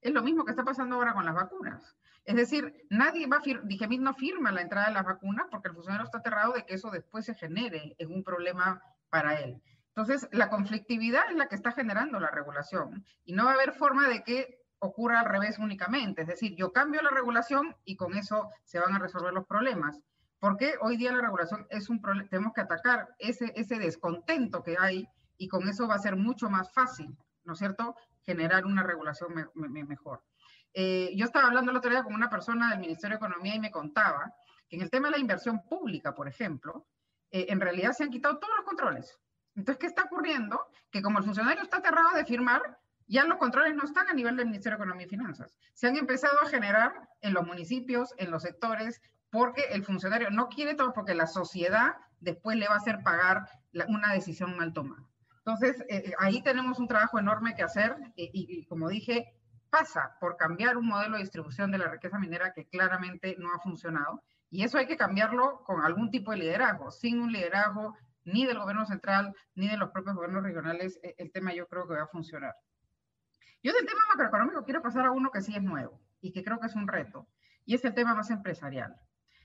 Es lo mismo que está pasando ahora con las vacunas. Es decir, nadie va a firmar, no firma la entrada de las vacunas porque el funcionario está aterrado de que eso después se genere en un problema para él. Entonces, la conflictividad es la que está generando la regulación y no va a haber forma de que ocurra al revés únicamente. Es decir, yo cambio la regulación y con eso se van a resolver los problemas. Porque hoy día la regulación es un problema, tenemos que atacar ese descontento que hay y con eso va a ser mucho más fácil, ¿no es cierto?, generar una regulación mejor. Eh, yo estaba hablando el otro día con una persona del Ministerio de Economía y me contaba que en el tema de la inversión pública, por ejemplo, eh, en realidad se han quitado todos los controles. Entonces, ¿qué está ocurriendo? Que como el funcionario está aterrado de firmar, ya los controles no están a nivel del Ministerio de Economía y Finanzas. Se han empezado a generar en los municipios, en los sectores, porque el funcionario no quiere todo, porque la sociedad después le va a hacer pagar una decisión mal tomada. Entonces, eh, ahí tenemos un trabajo enorme que hacer y, como dije, pasa por cambiar un modelo de distribución de la riqueza minera que claramente no ha funcionado. Y eso hay que cambiarlo con algún tipo de liderazgo. Sin un liderazgo ni del gobierno central, ni de los propios gobiernos regionales, e, el tema yo creo que va a funcionar. Yo del tema macroeconómico quiero pasar a uno que sí es nuevo y que creo que es un reto, y es el tema más empresarial.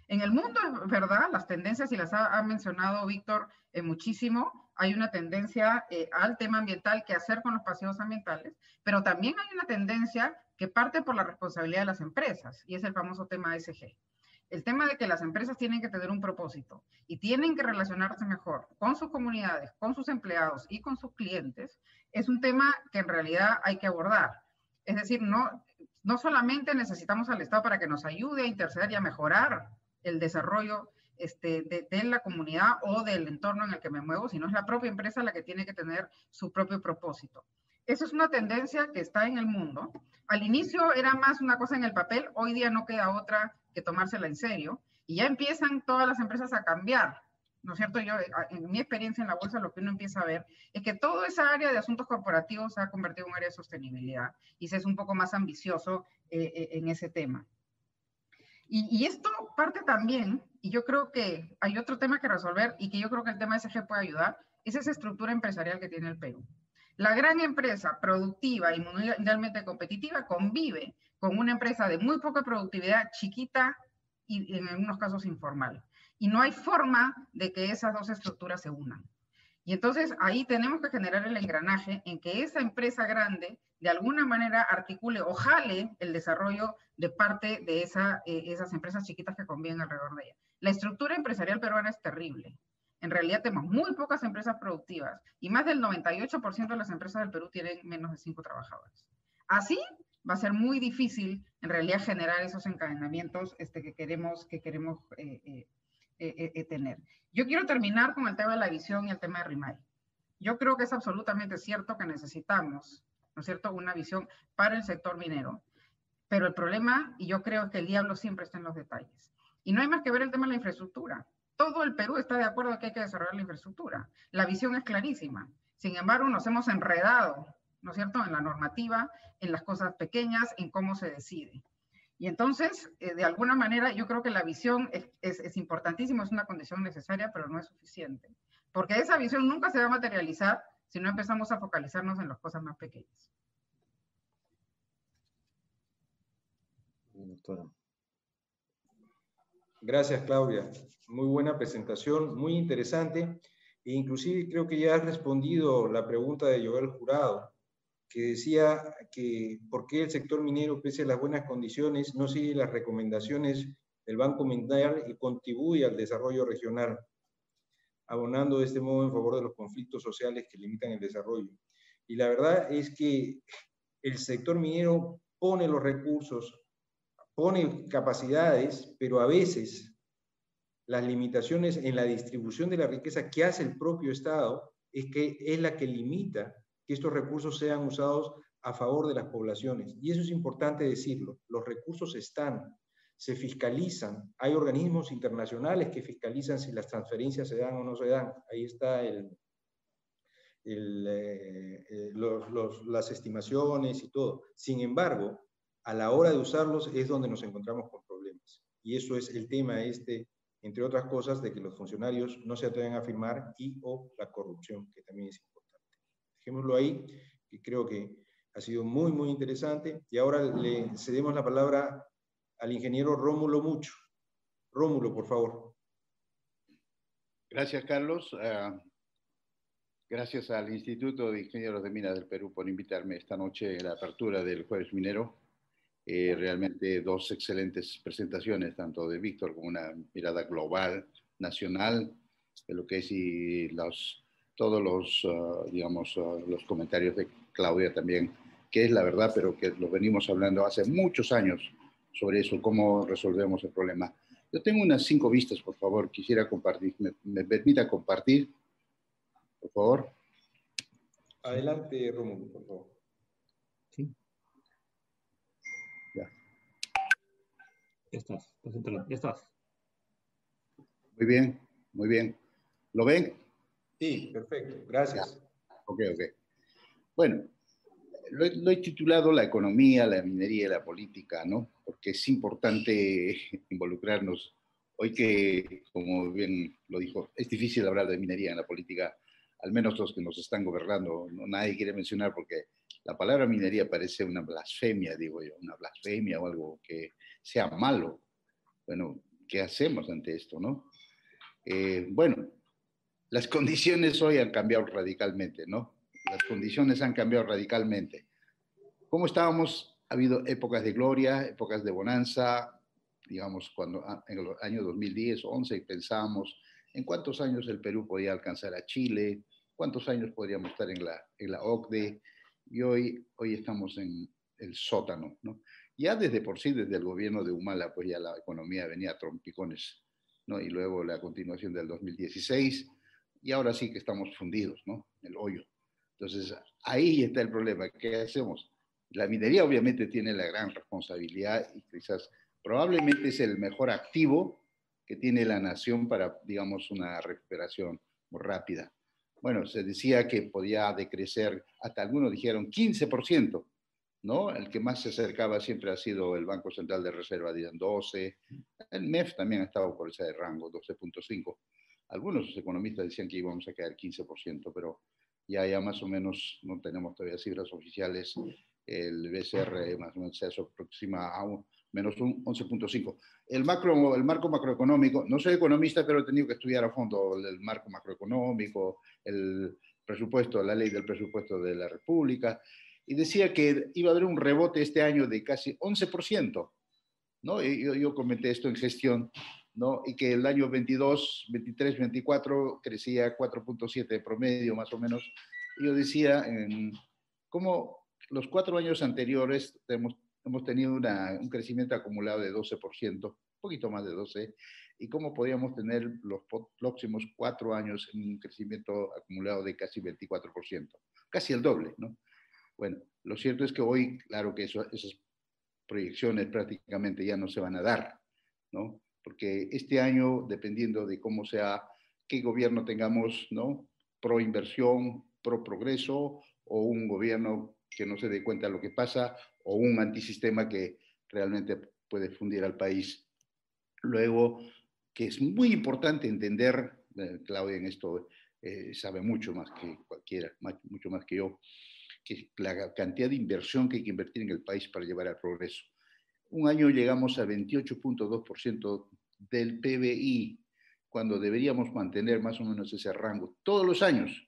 En el mundo, es verdad, las tendencias, y las ha, mencionado Víctor eh, muchísimo, hay una tendencia eh, al tema ambiental que hacer con los pasivos ambientales, pero también hay una tendencia que parte por la responsabilidad de las empresas, y es el famoso tema SG. El tema de que las empresas tienen que tener un propósito y tienen que relacionarse mejor con sus comunidades, con sus empleados y con sus clientes, es un tema que en realidad hay que abordar. Es decir, no, no solamente necesitamos al Estado para que nos ayude a interceder y a mejorar el desarrollo este, de, la comunidad o del entorno en el que me muevo, sino es la propia empresa la que tiene que tener su propio propósito. Esa es una tendencia que está en el mundo. Al inicio era más una cosa en el papel, hoy día no queda otra que tomársela en serio y ya empiezan todas las empresas a cambiar. ¿No es cierto? Yo, en mi experiencia en la bolsa, lo que uno empieza a ver es que toda esa área de asuntos corporativos se ha convertido en un área de sostenibilidad y se es un poco más ambicioso eh, eh, en ese tema. Y, esto parte también, y yo creo que hay otro tema que resolver y que yo creo que el tema SG puede ayudar, es esa estructura empresarial que tiene el Perú. La gran empresa productiva y mundialmente competitiva convive con una empresa de muy poca productividad, chiquita y en algunos casos informal. Y no hay forma de que esas dos estructuras se unan. Y entonces ahí tenemos que generar el engranaje en que esa empresa grande de alguna manera articule o jale el desarrollo de parte de eh, esas empresas chiquitas que conviven alrededor de ella. La estructura empresarial peruana es terrible. En realidad tenemos muy pocas empresas productivas y más del 98% de las empresas del Perú tienen menos de cinco trabajadores. Así va a ser muy difícil en realidad generar esos encadenamientos este, que queremos, que queremos eh, tener. Yo quiero terminar con el tema de la visión y el tema de RIMAI. Yo creo que es absolutamente cierto que necesitamos, ¿no es cierto?, una visión para el sector minero. Pero el problema, y yo creo que el diablo siempre está en los detalles. Y no hay más que ver el tema de la infraestructura. Todo el Perú está de acuerdo en que hay que desarrollar la infraestructura. La visión es clarísima. Sin embargo, nos hemos enredado, ¿no es cierto?, en la normativa, en las cosas pequeñas, en cómo se decide. Y entonces, eh, de alguna manera, yo creo que la visión es, es, es importantísima, es una condición necesaria, pero no es suficiente. Porque esa visión nunca se va a materializar si no empezamos a focalizarnos en las cosas más pequeñas. Gracias, Claudia. Muy buena presentación, muy interesante. E inclusive creo que ya has respondido la pregunta de Joel Jurado, que decía que por qué el sector minero, pese a las buenas condiciones, no sigue las recomendaciones del Banco Mundial y contribuye al desarrollo regional abonando de este modo en favor de los conflictos sociales que limitan el desarrollo. Y la verdad es que el sector minero pone los recursos, pone capacidades, pero a veces las limitaciones en la distribución de la riqueza que hace el propio Estado es que es la que limita que estos recursos sean usados a favor de las poblaciones. Y eso es importante decirlo. Los recursos están, se fiscalizan. Hay organismos internacionales que fiscalizan si las transferencias se dan o no se dan. Ahí está el, eh, eh, las estimaciones y todo. Sin embargo, a la hora de usarlos es donde nos encontramos con problemas. Y eso es el tema este, entre otras cosas, de que los funcionarios no se atreven a firmar y o la corrupción, que también es importante. Dejémoslo ahí, que creo que ha sido muy, muy interesante. Y ahora le cedemos la palabra al ingeniero Rómulo Mucho. Rómulo, por favor. Gracias, Carlos. Ah, gracias al Instituto de Ingenieros de Minas del Perú por invitarme esta noche a la apertura del Jueves Minero. Eh, realmente dos excelentes presentaciones, tanto de Víctor como una mirada global, nacional, de lo que es y los, todos los, ah, digamos, ah, los comentarios de Claudia también, que es la verdad, pero que lo venimos hablando hace muchos años sobre eso, cómo resolvemos el problema. Yo tengo unas cinco vistas, por favor, quisiera compartir. ¿Me, me permita compartir? Por favor. Adelante, Romulo, por favor. Sí. Ya. Ya estás, ya estás. Muy bien, muy bien. ¿Lo ven? Sí, perfecto, gracias. Ok, ok. Bueno, lo, he titulado La economía, la minería y la política, ¿no? Porque es importante [LAUGHS] involucrarnos. Hoy que, como bien lo dijo, es difícil hablar de minería en la política, al menos los que nos están gobernando, no, nadie quiere mencionar porque la palabra minería parece una blasfemia, digo yo, una blasfemia o algo que sea malo. Bueno, ¿qué hacemos ante esto, no? Eh, bueno, las condiciones hoy han cambiado radicalmente, ¿no? las condiciones han cambiado radicalmente. ¿Cómo estábamos? Ha habido épocas de gloria, épocas de bonanza, digamos, cuando ah, en el año 2010 o 11 pensábamos en cuántos años el Perú podía alcanzar a Chile, cuántos años podríamos estar en la, en OCDE, y hoy, hoy estamos en el sótano, ¿no? Ya desde por sí, desde el gobierno de Humala, pues ya la economía venía a trompicones, ¿no? Y luego la continuación del 2016, y ahora sí que estamos fundidos, ¿no? El hoyo. Entonces, ahí está el problema. ¿Qué hacemos? La minería obviamente tiene la gran responsabilidad y quizás probablemente es el mejor activo que tiene la nación para, digamos, una recuperación muy rápida. Bueno, se decía que podía decrecer, hasta algunos dijeron 15%, ¿no? El que más se acercaba siempre ha sido el Banco Central de Reserva, dicen 12, el MEF también ha estado por ese rango, 12.5. Algunos economistas decían que íbamos a quedar 15%, pero ya, ya más o menos, no tenemos todavía cifras oficiales, el BCR más o menos se aproxima a un, menos un 11.5. El, macro, el marco macroeconómico, no soy economista, pero he tenido que estudiar a fondo el marco macroeconómico, el presupuesto, la ley del presupuesto de la República, y decía que iba a haber un rebote este año de casi 11%. ¿no? Yo, yo comenté esto en gestión, ¿no? y que el año 22, 23, 24 crecía 4.7 de promedio más o menos. Yo decía, en, ¿cómo los cuatro años anteriores hemos, tenido un crecimiento acumulado de 12%, poquito más de 12, y cómo podríamos tener los próximos cuatro años un crecimiento acumulado de casi 24%, casi el doble, ¿no? Bueno, lo cierto es que hoy, claro que esas proyecciones prácticamente ya no se van a dar, ¿no? Porque este año, dependiendo de cómo sea, qué gobierno tengamos, ¿no? Pro inversión, pro progreso, o un gobierno que no se dé cuenta de lo que pasa, o un antisistema que realmente puede fundir al país. Luego, que es muy importante entender, eh, Claudia en esto eh, sabe mucho más que cualquiera, mucho más que yo, que la cantidad de inversión que hay que invertir en el país para llevar al progreso. Un año llegamos a 28.2% del PBI, cuando deberíamos mantener más o menos ese rango todos los años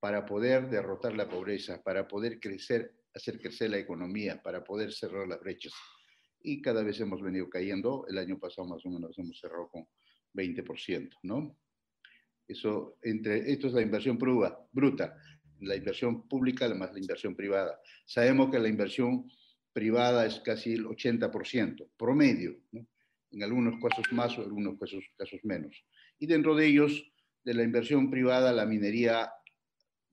para poder derrotar la pobreza, para poder crecer, hacer crecer la economía, para poder cerrar las brechas. Y cada vez hemos venido cayendo. El año pasado más o menos hemos cerrado con 20%, ¿no? Eso, entre, esto es la inversión bruta, la inversión pública más la inversión privada. Sabemos que la inversión privada es casi el 80%, promedio, en algunos casos más o en algunos casos, casos menos. Y dentro de ellos, de la inversión privada, la minería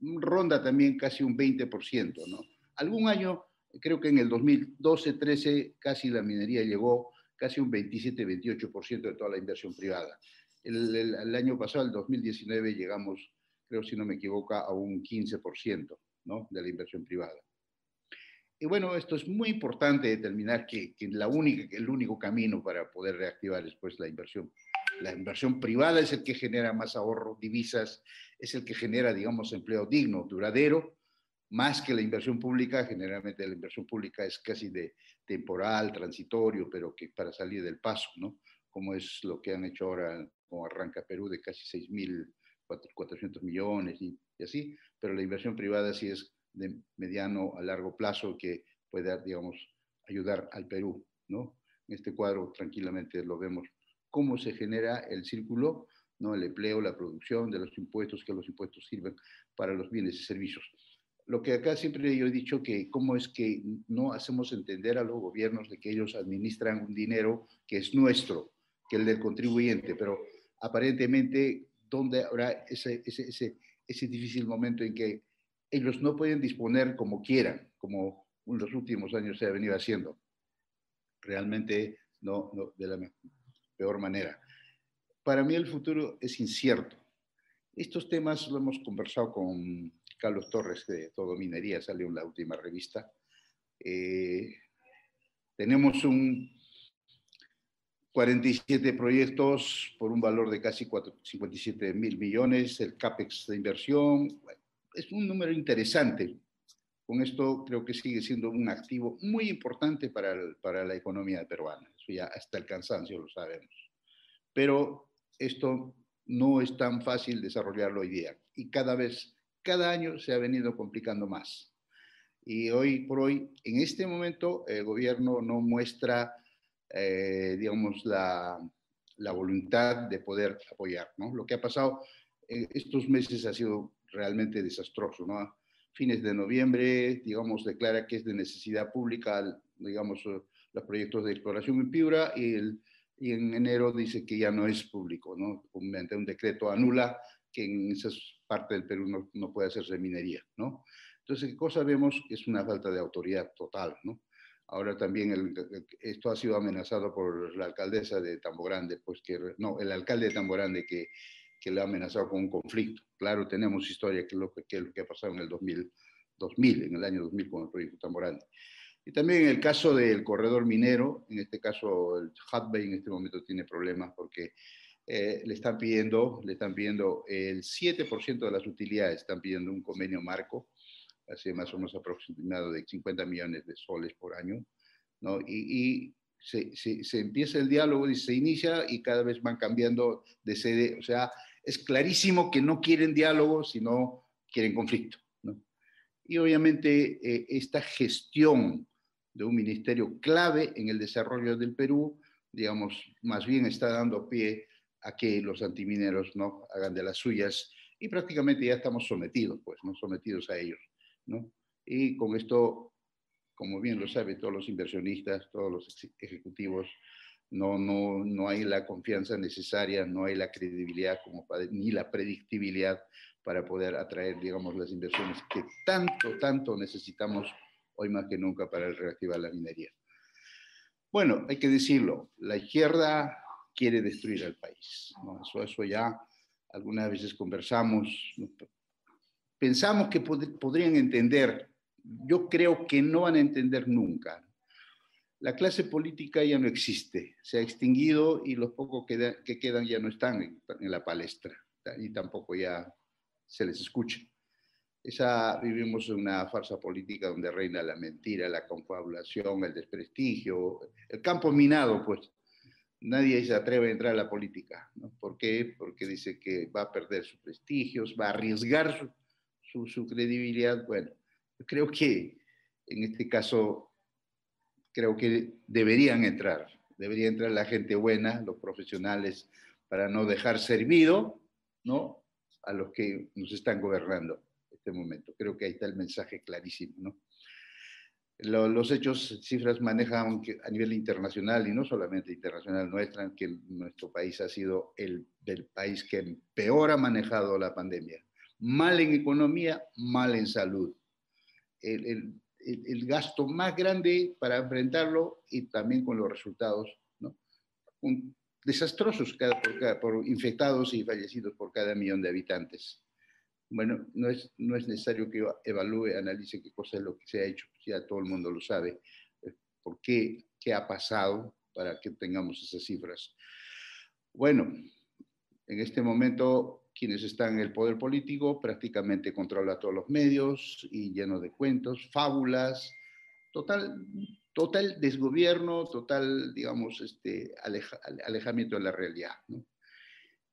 ronda también casi un 20%, ¿no? Algún año, creo que en el 2012-13, casi la minería llegó casi un 27-28% de toda la inversión privada. El, año pasado, el 2019, llegamos, creo si no me equivoco, a un 15% ¿no? de la inversión privada. Y bueno, esto es muy importante determinar que, la única, el único camino para poder reactivar después la inversión. La inversión privada es el que genera más ahorro, divisas, es el que genera, digamos, empleo digno, duradero, más que la inversión pública, generalmente la inversión pública es casi de temporal, transitorio, pero que para salir del paso, ¿no? Como es lo que han hecho ahora como arranca Perú de casi 6.400 millones y, y, así, pero la inversión privada sí es de mediano a largo plazo que puede, digamos, ayudar al Perú, ¿no? En este cuadro tranquilamente lo vemos cómo se genera el círculo, ¿no? El empleo, la producción de los impuestos, que los impuestos sirven para los bienes y servicios lo que acá siempre yo he dicho que cómo es que no hacemos entender a los gobiernos de que ellos administran un dinero que es nuestro, que es el del contribuyente, pero aparentemente, ¿dónde habrá ese, ese, ese, ese difícil momento en que ellos no pueden disponer como quieran, como en los últimos años se ha venido haciendo? Realmente no, no de la peor manera. Para mí el futuro es incierto. Estos temas lo hemos conversado con Carlos Torres de Todo Minería, salió en la última revista. Eh, tenemos un 47 proyectos por un valor de casi 57 mil millones, el CAPEX de inversión, es un número interesante. Con esto creo que sigue siendo un activo muy importante para, para la economía peruana. Eso ya hasta el cansancio lo sabemos. Pero esto no es tan fácil desarrollarlo hoy día y cada vez cada año se ha venido complicando más. Y hoy por hoy, en este momento, el gobierno no muestra, eh, digamos, la, la, voluntad de poder apoyar. ¿no? Lo que ha pasado en estos meses ha sido realmente desastroso. ¿no? Fines de noviembre, digamos, declara que es de necesidad pública, digamos, los proyectos de exploración en Piura y, el, y en enero dice que ya no es público, ¿no? Mediante un decreto anula que en esas partes del Perú no, no, puede hacerse minería, ¿no? Entonces, ¿qué cosa vemos? Es una falta de autoridad total, ¿no? Ahora también el, esto ha sido amenazado por la alcaldesa de Tambo Grande, pues que, no, el alcalde de Tambo Grande que, que le ha amenazado con un conflicto. Claro, tenemos historia que lo que, que, lo que ha pasado en el 2000, 2000, en el año 2000 con el proyecto Tambo Grande. Y también en el caso del corredor minero, en este caso el Hatbay en este momento tiene problemas porque eh, le están pidiendo, le están pidiendo el 7% de las utilidades, están pidiendo un convenio marco, así más o menos aproximado de 50 millones de soles por año, ¿no? Y, se, se, empieza el diálogo y se inicia y cada vez van cambiando de sede, o sea, es clarísimo que no quieren diálogo, sino quieren conflicto, ¿no? Y obviamente eh, esta gestión de un ministerio clave en el desarrollo del Perú, digamos, más bien está dando pie a que los antimineros no hagan de las suyas y prácticamente ya estamos sometidos, pues, ¿no? sometidos a ellos. ¿no? Y con esto, como bien lo saben todos los inversionistas, todos los ejecutivos, no, no, no hay la confianza necesaria, no hay la credibilidad como ni la predictibilidad para poder atraer, digamos, las inversiones que tanto, tanto necesitamos hoy más que nunca para reactivar la minería. Bueno, hay que decirlo, la izquierda quiere destruir al país. Eso, eso ya algunas veces conversamos, pensamos que podrían entender, yo creo que no van a entender nunca. La clase política ya no existe, se ha extinguido y los pocos que, que quedan ya no están en, la palestra y tampoco ya se les escucha. Esa, vivimos una farsa política donde reina la mentira, la confabulación, el desprestigio, el campo minado, pues. Nadie se atreve a entrar a la política. ¿Por qué? Porque dice que va a perder sus prestigios, va a arriesgar su, credibilidad. Bueno, creo que en este caso, creo que deberían entrar. Debería entrar la gente buena, los profesionales, para no dejar servido, ¿no? A los que nos están gobernando este momento. Creo que ahí está el mensaje clarísimo, ¿no? los hechos, cifras manejan a nivel internacional y no solamente internacional, muestran que nuestro país ha sido el del país que peor ha manejado la pandemia. Mal en economía, mal en salud. El, el, el gasto más grande para enfrentarlo y también con los resultados ¿no? Un, desastrosos cada, por, cada, por infectados y fallecidos por cada millón de habitantes bueno, no es, no es necesario que evalúe, analice qué cosa es lo que se ha hecho, ya todo el mundo lo sabe, eh, por qué, qué ha pasado para que tengamos esas cifras. Bueno, en este momento quienes están en el poder político prácticamente controla todos los medios y lleno de cuentos, fábulas, total, total desgobierno, total, digamos, este, aleja, alejamiento de la realidad. ¿no?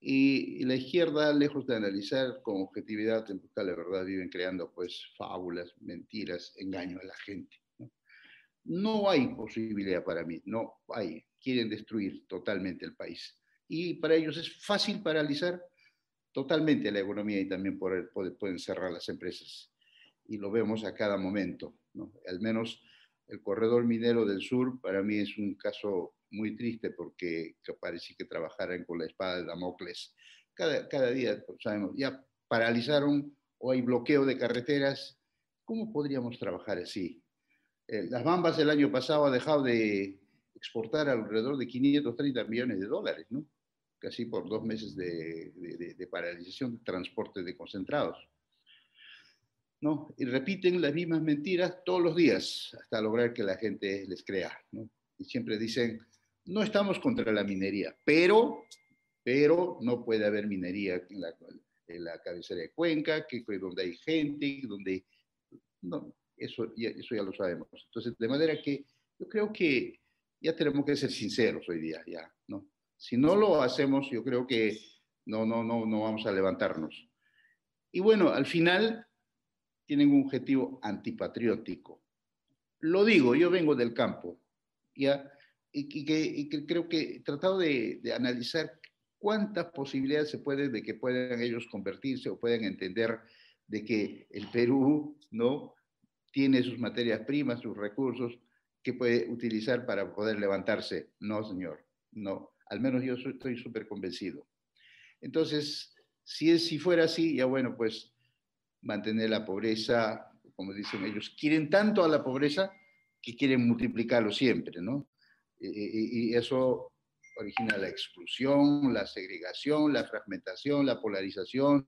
Y, la izquierda, lejos de analizar con objetividad, en buscar la verdad, viven creando pues fábulas, mentiras, engaño a la gente. no hay posibilidad para mí, no hay. Quieren destruir totalmente el país. Y para ellos es fácil paralizar totalmente la economía y también por pueden cerrar las empresas. Y lo vemos a cada momento. Al menos el corredor minero del sur para mí es un caso muy triste porque parece que trabajaran con la espada de Damocles. Cada, cada día, pues, sabemos, ya paralizaron o hay bloqueo de carreteras. ¿Cómo podríamos trabajar así? Eh, las Bambas el año pasado ha dejado de exportar alrededor de 530 millones de dólares, ¿no? Casi por dos meses de, de, de paralización de transporte de concentrados. ¿no? Y repiten las mismas mentiras todos los días hasta lograr que la gente les crea, ¿no? Y siempre dicen, no estamos contra la minería, pero, pero no puede haber minería en la, en la cabecera de Cuenca, que, donde hay gente, donde... No, eso ya, eso ya lo sabemos. Entonces, de manera que yo creo que ya tenemos que ser sinceros hoy día, ya. Si no lo hacemos, yo creo que no, no, no, no vamos a levantarnos. Y bueno, al final tienen un objetivo antipatriótico. Lo digo, yo vengo del campo, y, que, creo que he tratado de, de, analizar cuántas posibilidades se puede de que puedan ellos convertirse o puedan entender de que el Perú no tiene sus materias primas, sus recursos que puede utilizar para poder levantarse. No, señor, no. Al menos yo estoy súper convencido. Entonces, si, es, si fuera así, ya bueno, pues mantener la pobreza, como dicen ellos, quieren tanto a la pobreza que quieren multiplicarlo siempre, ¿no? y, y eso origina la exclusión, la segregación, la fragmentación, la polarización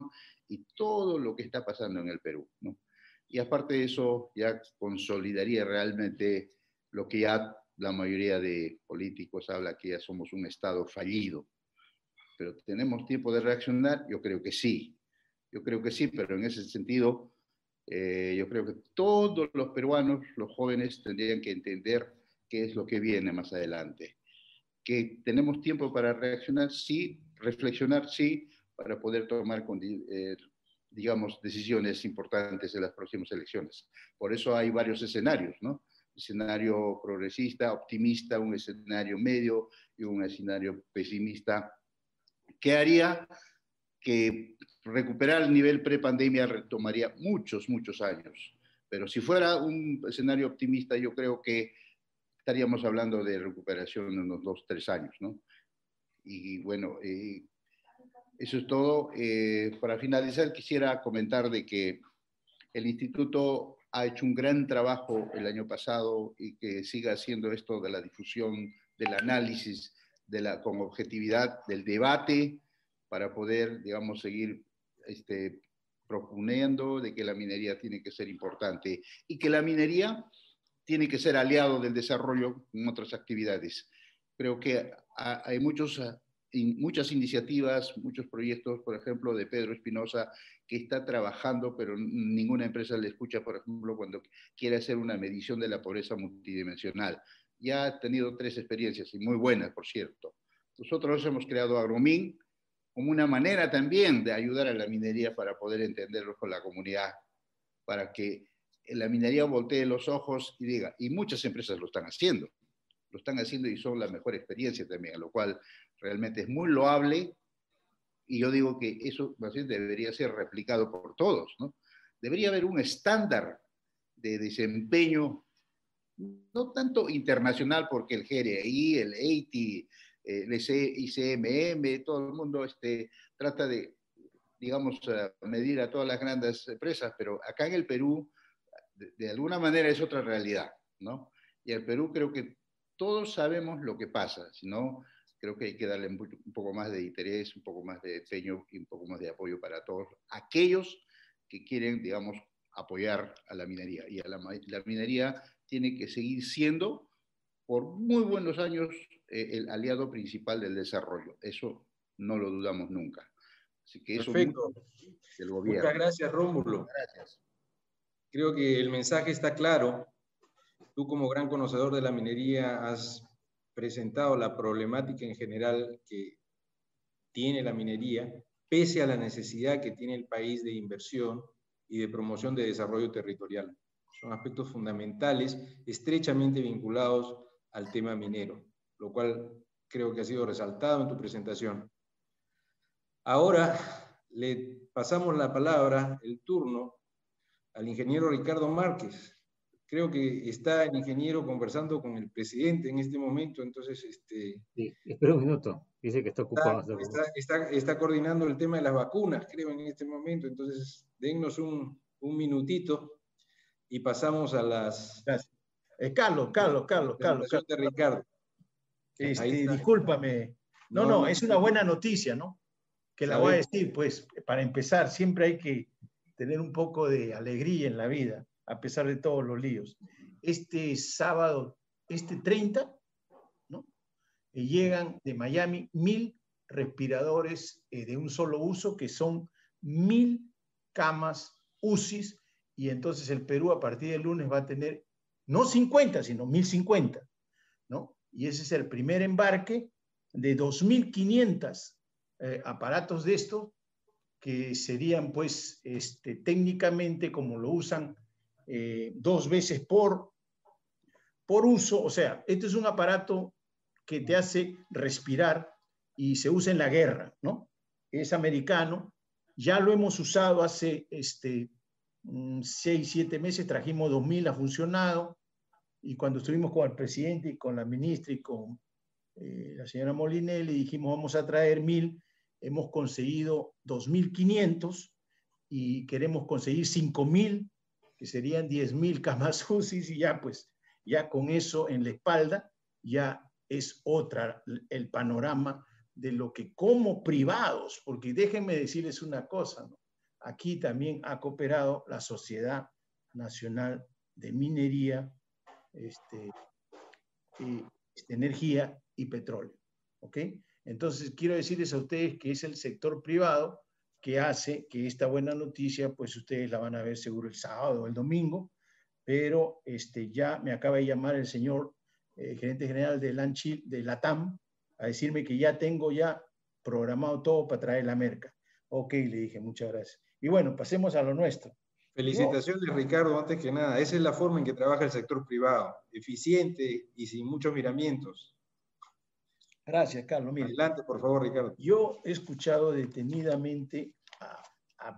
y todo lo que está pasando en el Perú. ¿no? Y aparte de eso, ya consolidaría realmente lo que ya la mayoría de políticos habla que ya somos un Estado fallido. Pero ¿tenemos tiempo de reaccionar? Yo creo que sí. Yo creo que sí, pero en ese sentido, eh, yo creo que todos los peruanos, los jóvenes, tendrían que entender qué es lo que viene más adelante. Que tenemos tiempo para reaccionar, sí, reflexionar, sí, para poder tomar, eh, digamos, decisiones importantes en las próximas elecciones. Por eso hay varios escenarios, ¿no? Escenario progresista, optimista, un escenario medio y un escenario pesimista, que haría que recuperar el nivel prepandemia tomaría muchos, muchos años. Pero si fuera un escenario optimista, yo creo que estaríamos hablando de recuperación en unos dos, tres años, ¿no? Y bueno, eh, eso es todo. Eh, para finalizar, quisiera comentar de que el instituto ha hecho un gran trabajo el año pasado y que siga haciendo esto de la difusión, del análisis, de la, con objetividad del debate para poder, digamos, seguir este, proponiendo de que la minería tiene que ser importante y que la minería tiene que ser aliado del desarrollo en otras actividades. Creo que hay muchos muchas iniciativas, muchos proyectos, por ejemplo, de Pedro Espinosa, que está trabajando, pero ninguna empresa le escucha, por ejemplo, cuando quiere hacer una medición de la pobreza multidimensional. Ya ha tenido tres experiencias y muy buenas, por cierto. Nosotros hemos creado Agromin como una manera también de ayudar a la minería para poder entenderlo con la comunidad, para que la minería voltee los ojos y diga, y muchas empresas lo están haciendo, lo están haciendo y son la mejor experiencia también, a lo cual realmente es muy loable y yo digo que eso más bien debería ser replicado por todos, ¿no? Debería haber un estándar de desempeño, no tanto internacional, porque el GRI, el EITI, el ICMM, todo el mundo este, trata de, digamos, medir a todas las grandes empresas, pero acá en el Perú, de, de alguna manera es otra realidad, ¿no? Y el Perú creo que todos sabemos lo que pasa, si no, creo que hay que darle un poco más de interés, un poco más de empeño y un poco más de apoyo para todos aquellos que quieren, digamos, apoyar a la minería. Y a la, minería tiene que seguir siendo, por muy buenos años, eh, el aliado principal del desarrollo. Eso no lo dudamos nunca. Así que eso Perfecto. Del gobierno. Muchas gracias, Rómulo. Gracias. Creo que el mensaje está claro. Tú como gran conocedor de la minería has presentado la problemática en general que tiene la minería, pese a la necesidad que tiene el país de inversión y de promoción de desarrollo territorial. Son aspectos fundamentales, estrechamente vinculados al tema minero, lo cual creo que ha sido resaltado en tu presentación. Ahora le pasamos la palabra, el turno, al ingeniero Ricardo Márquez, creo que está el ingeniero conversando con el presidente en este momento, entonces... Este, sí, espera un minuto, dice que está ocupado. Está, está, está, coordinando el tema de las vacunas, creo, en este momento, entonces dennos un, un minutito y pasamos a las... Eh, Carlos, Carlos, Carlos, Carlos. Carlos. De Ricardo. Este, discúlpame. No, no, es una buena noticia, ¿no? Que la voy a decir, pues, para empezar, siempre hay que tener un poco de alegría en la vida a pesar de todos los líos. Este sábado, este 30, ¿no? Eh, llegan de Miami mil respiradores eh, de un solo uso, que son mil camas UCIs, y entonces el Perú a partir del lunes va a tener no 50, sino 1050, ¿no? Y ese es el primer embarque de 2.500 eh, aparatos de esto, que serían pues este, técnicamente como lo usan eh, dos veces por, por uso. O sea, este es un aparato que te hace respirar y se usa en la guerra, ¿no? Es americano. Ya lo hemos usado hace este, mm, seis, siete meses, trajimos 2.000, ha funcionado. Y cuando estuvimos con el presidente y con la ministra y con eh, la señora Molinelli, dijimos vamos a traer 1.000, hemos conseguido 2.500 y queremos conseguir 5.000 que serían 10.000 camas [LAUGHS] UCI y ya pues, ya con eso en la espalda, ya es otra el panorama de lo que como privados, porque déjenme decirles una cosa, aquí también ha cooperado la Sociedad Nacional de Minería, este, este, Energía y Petróleo. ¿ok? Entonces, quiero decirles a ustedes que es el sector privado que hace que esta buena noticia, pues ustedes la van a ver seguro el sábado o el domingo, pero este, ya me acaba de llamar el señor eh, gerente general de, Lanchil, de LATAM a decirme que ya tengo ya programado todo para traer la merca. Ok, le dije, muchas gracias. Y bueno, pasemos a lo nuestro. Felicitaciones, Ricardo, antes que nada. Esa es la forma en que trabaja el sector privado, eficiente y sin muchos miramientos. Gracias, Carlos. Adelante, por favor, Ricardo. Yo he escuchado detenidamente a,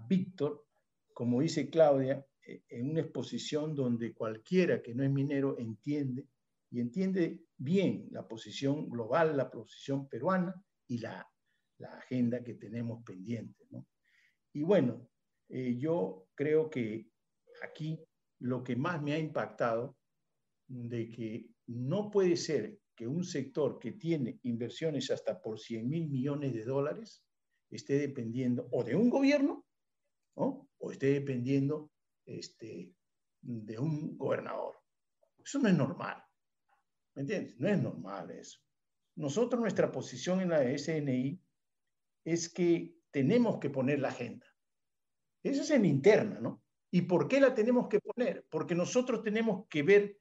Víctor, como dice Claudia, eh, en una exposición donde cualquiera que no es minero entiende y entiende bien la posición global, la posición peruana y la, la agenda que tenemos pendiente. ¿no? Y bueno, eh, yo creo que aquí lo que más me ha impactado de que no puede ser que un sector que tiene inversiones hasta por 100 mil millones de dólares esté dependiendo o de un gobierno ¿no? o esté dependiendo este, de un gobernador. Eso no es normal. ¿Me entiendes? No es normal eso. Nosotros, nuestra posición en la SNI es que tenemos que poner la agenda. Esa es en interna, ¿no? ¿Y por qué la tenemos que poner? Porque nosotros tenemos que ver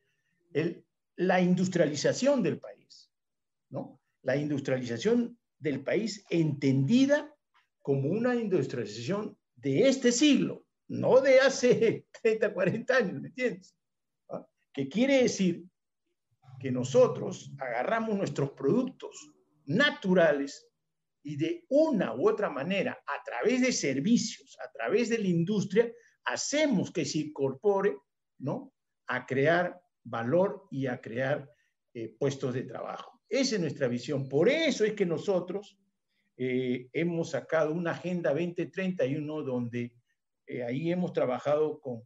el, la industrialización del país, ¿no? La industrialización del país entendida como una industrialización de este siglo, no de hace [LAUGHS] 30, 40 años, ¿me entiendes? ¿Ah? Que quiere decir que nosotros agarramos nuestros productos naturales y de una u otra manera, a través de servicios, a través de la industria, hacemos que se incorpore, ¿no? A crear valor y a crear eh, puestos de trabajo. Esa es nuestra visión. Por eso es que nosotros eh, hemos sacado una Agenda 2031 donde eh, ahí hemos trabajado con,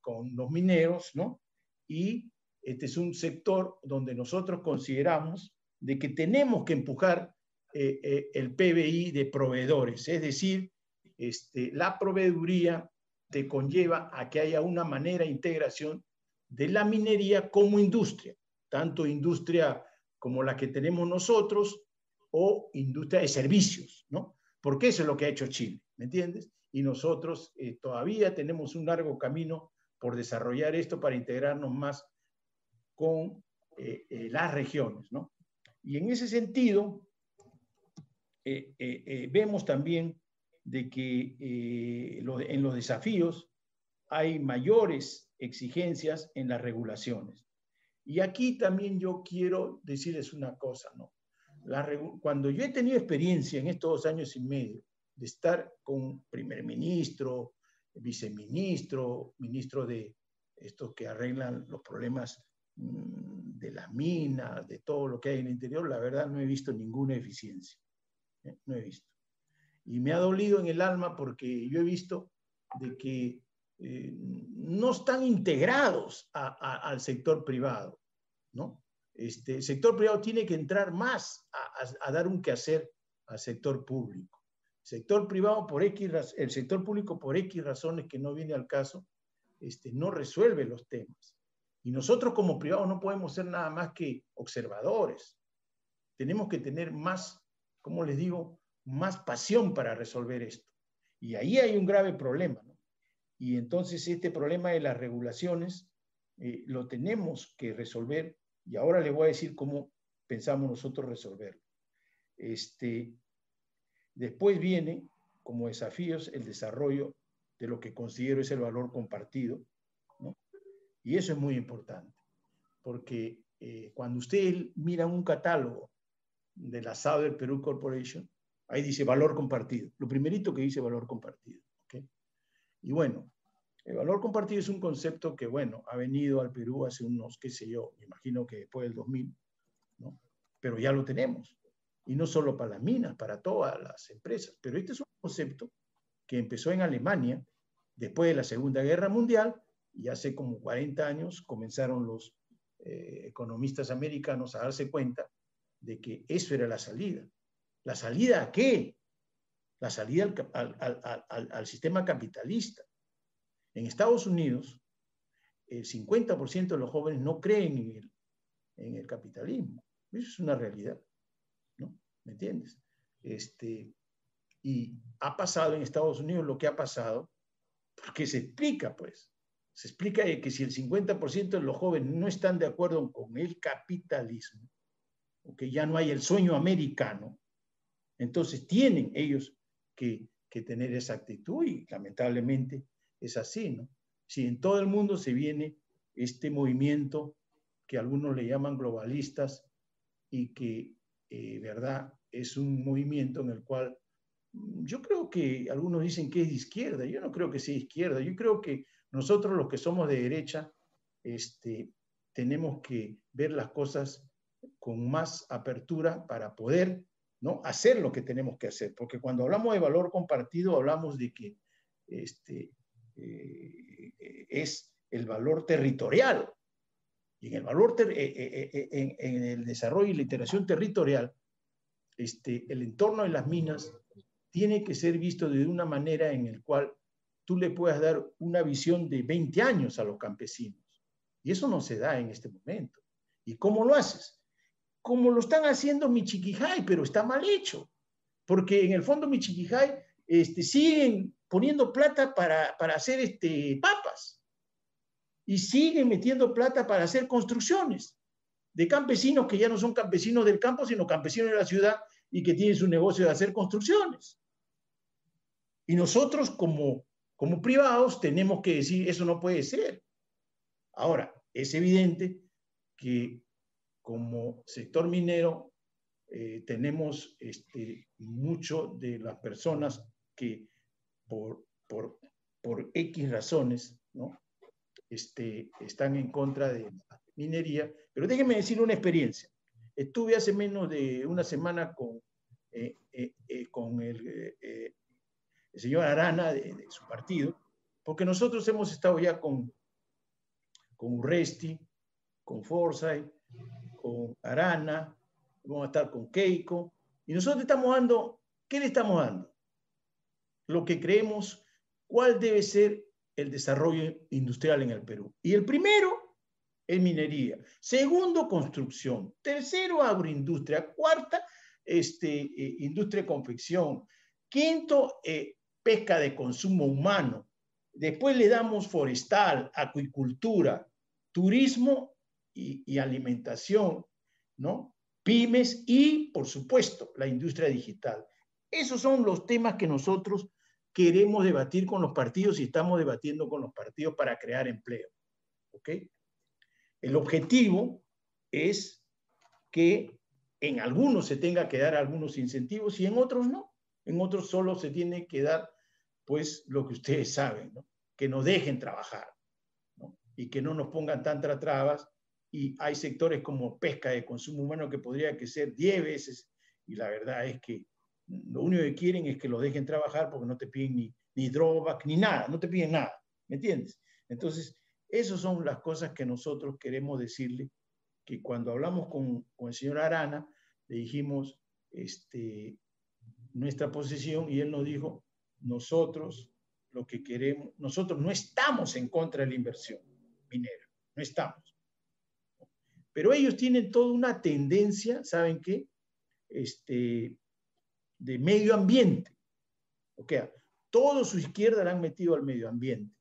con los mineros, ¿no? Y este es un sector donde nosotros consideramos de que tenemos que empujar el PBI de proveedores, es decir, este, la proveeduría te conlleva a que haya una manera de integración de la minería como industria, tanto industria como la que tenemos nosotros o industria de servicios, ¿no? Porque eso es lo que ha hecho Chile, ¿me entiendes? Y nosotros eh, todavía tenemos un largo camino por desarrollar esto para integrarnos más con eh, eh, las regiones, ¿no? Y en ese sentido, vemos también de que en los desafíos hay mayores exigencias en las regulaciones. Y aquí también yo quiero decirles una cosa, ¿no? cuando yo he tenido experiencia en estos dos años y medio de estar con primer ministro, viceministro, ministro de estos que arreglan los problemas mm, de las minas, de todo lo que hay en el interior, la verdad no he visto ninguna eficiencia. ¿eh? No he visto. Y me ha dolido en el alma porque yo he visto de que eh, no están integrados al sector privado, ¿no? Este, el sector privado tiene que entrar más a, dar un quehacer al sector público. Sector privado por X, el sector público por X razones que no viene al caso, este, no resuelve los temas. Y nosotros como privados no podemos ser nada más que observadores. Tenemos que tener más, como les digo, más pasión para resolver esto. Y ahí hay un grave problema. Y entonces este problema de las regulaciones eh, lo tenemos que resolver y ahora les voy a decir cómo pensamos nosotros resolverlo. Este, después viene como desafíos el desarrollo de lo que considero es el valor compartido. Y eso es muy importante, porque eh, cuando usted mira un catálogo de la Southern Perú Corporation, ahí dice valor compartido, lo primerito que dice valor compartido. Y bueno, el valor compartido es un concepto que, bueno, ha venido al Perú hace unos, qué sé yo, me imagino que después del 2000, ¿no? Pero ya lo tenemos. Y no solo para las minas, para todas las empresas. Pero este es un concepto que empezó en Alemania después de la Segunda Guerra Mundial y hace como 40 años comenzaron los eh, economistas americanos a darse cuenta de que eso era la salida. ¿La salida a qué? La salida al, sistema capitalista. En Estados Unidos, el 50% de los jóvenes no creen en el, capitalismo. Eso es una realidad, ¿no? ¿Me entiendes? Este, y ha pasado en Estados Unidos lo que ha pasado, porque se explica, pues. Se explica que si el 50% de los jóvenes no están de acuerdo con el capitalismo, que ya no hay el sueño americano, entonces tienen ellos que, tener esa actitud y lamentablemente es así, ¿no? Si en todo el mundo se viene este movimiento que algunos le llaman globalistas y que, eh, ¿verdad? Es un movimiento en el cual mm, yo creo que algunos dicen que es de izquierda, yo no creo que sea izquierda, yo creo que nosotros los que somos de derecha, este, tenemos que ver las cosas con más apertura para poder ¿no? hacer lo que tenemos que hacer. Porque cuando hablamos de valor compartido, hablamos de que este, eh, es el valor territorial. Y en el valor, eh, eh, en, el desarrollo y la integración territorial, este, el entorno de las minas tiene que ser visto de una manera en la cual tú le puedas dar una visión de 20 años a los campesinos. Y eso no se da en este momento. ¿Y cómo lo haces? Como lo están haciendo Michiquijay, pero está mal hecho. Porque en el fondo Michiquijay este, siguen poniendo plata para, para hacer este, papas. Y siguen metiendo plata para hacer construcciones de campesinos que ya no son campesinos del campo, sino campesinos de la ciudad y que tienen su negocio de hacer construcciones. Y nosotros como, como privados tenemos que decir, eso no puede ser. Ahora, es evidente que como sector minero eh, tenemos este, mucho de las personas que por, por, por X razones ¿no? este, están en contra de la minería. Pero déjenme decir una experiencia. Estuve hace menos de una semana con, eh, eh, con el, señor Arana de, de, su partido, porque nosotros hemos estado ya con, con Urresti, con Forsyth, Arana, vamos a estar con Keiko, y nosotros estamos dando, ¿qué le estamos dando? Lo que creemos, cuál debe ser el desarrollo industrial en el Perú. Y el primero es minería, segundo construcción, tercero agroindustria, cuarta este, eh, industria de confección, quinto eh, pesca de consumo humano, después le damos forestal, acuicultura, turismo y, alimentación, ¿no? Pymes y, por supuesto, la industria digital. Esos son los temas que nosotros queremos debatir con los partidos y estamos debatiendo con los partidos para crear empleo. ¿Ok? El objetivo es que en algunos se tenga que dar algunos incentivos y en otros no. En otros solo se tiene que dar, pues, lo que ustedes saben, ¿no? que nos dejen trabajar y que no nos pongan tantas trabas. Y hay sectores como pesca de consumo humano que podría que ser 10 veces y la verdad es que lo único que quieren es que los dejen trabajar porque no te piden ni, ni drawback ni nada, no te piden nada, ¿me entiendes? Entonces, esas son las cosas que nosotros queremos decirle, que cuando hablamos con, con el señor Arana, le dijimos este, nuestra posición y él nos dijo, nosotros lo que queremos, nosotros no estamos en contra de la inversión minera, no estamos. Pero ellos tienen toda una tendencia, ¿saben qué? Este, de medio ambiente. O sea, todo su izquierda la han metido al medio ambiente.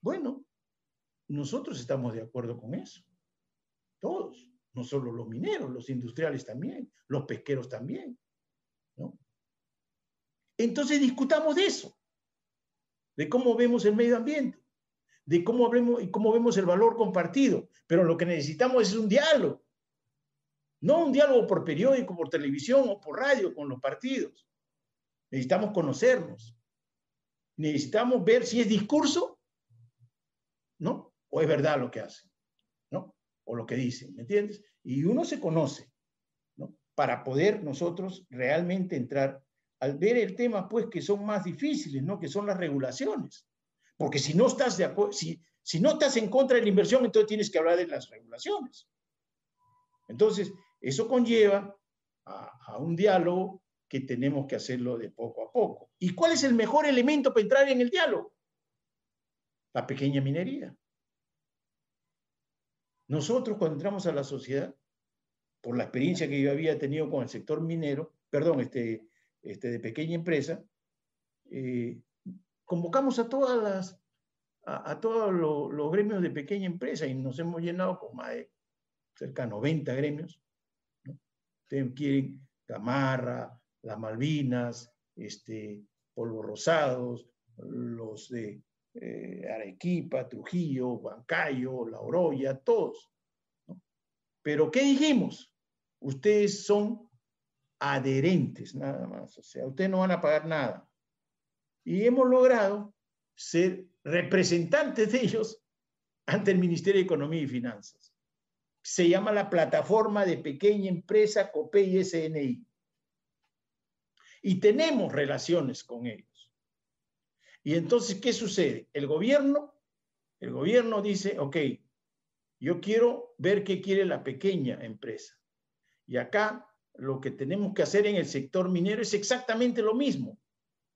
Bueno, nosotros estamos de acuerdo con eso. Todos, no solo los mineros, los industriales también, los pesqueros también. ¿no? Entonces discutamos de eso, de cómo vemos el medio ambiente de cómo vemos, y cómo vemos el valor compartido. Pero lo que necesitamos es un diálogo. No un diálogo por periódico, por televisión o por radio con los partidos. Necesitamos conocernos. Necesitamos ver si es discurso, ¿no? O es verdad lo que hacen, ¿no? O lo que dicen, ¿me entiendes? Y uno se conoce, ¿no? Para poder nosotros realmente entrar al ver el tema, pues, que son más difíciles, ¿no? Que son las regulaciones. Porque si no estás si, no estás en contra de la inversión, entonces tienes que hablar de las regulaciones. Entonces, eso conlleva a, a, un diálogo que tenemos que hacerlo de poco a poco. ¿Y cuál es el mejor elemento para entrar en el diálogo? La pequeña minería. Nosotros cuando entramos a la sociedad, por la experiencia que yo había tenido con el sector minero, perdón, este, este de pequeña empresa, eh, convocamos a todas las, a, todos los, gremios de pequeña empresa y nos hemos llenado con más de cerca de 90 gremios. Ustedes quieren Gamarra, las Malvinas, este, Polvo Rosados, los de eh, Arequipa, Trujillo, Huancayo, La Oroya, todos. Pero ¿qué dijimos? Ustedes son adherentes nada más, o sea, ustedes no van a pagar nada y hemos logrado ser representantes de ellos ante el Ministerio de Economía y Finanzas. Se llama la Plataforma de Pequeña Empresa COPE y SNI. Y tenemos relaciones con ellos. Y entonces, ¿qué sucede? El gobierno, el gobierno dice, ok, yo quiero ver qué quiere la pequeña empresa. Y acá lo que tenemos que hacer en el sector minero es exactamente lo mismo,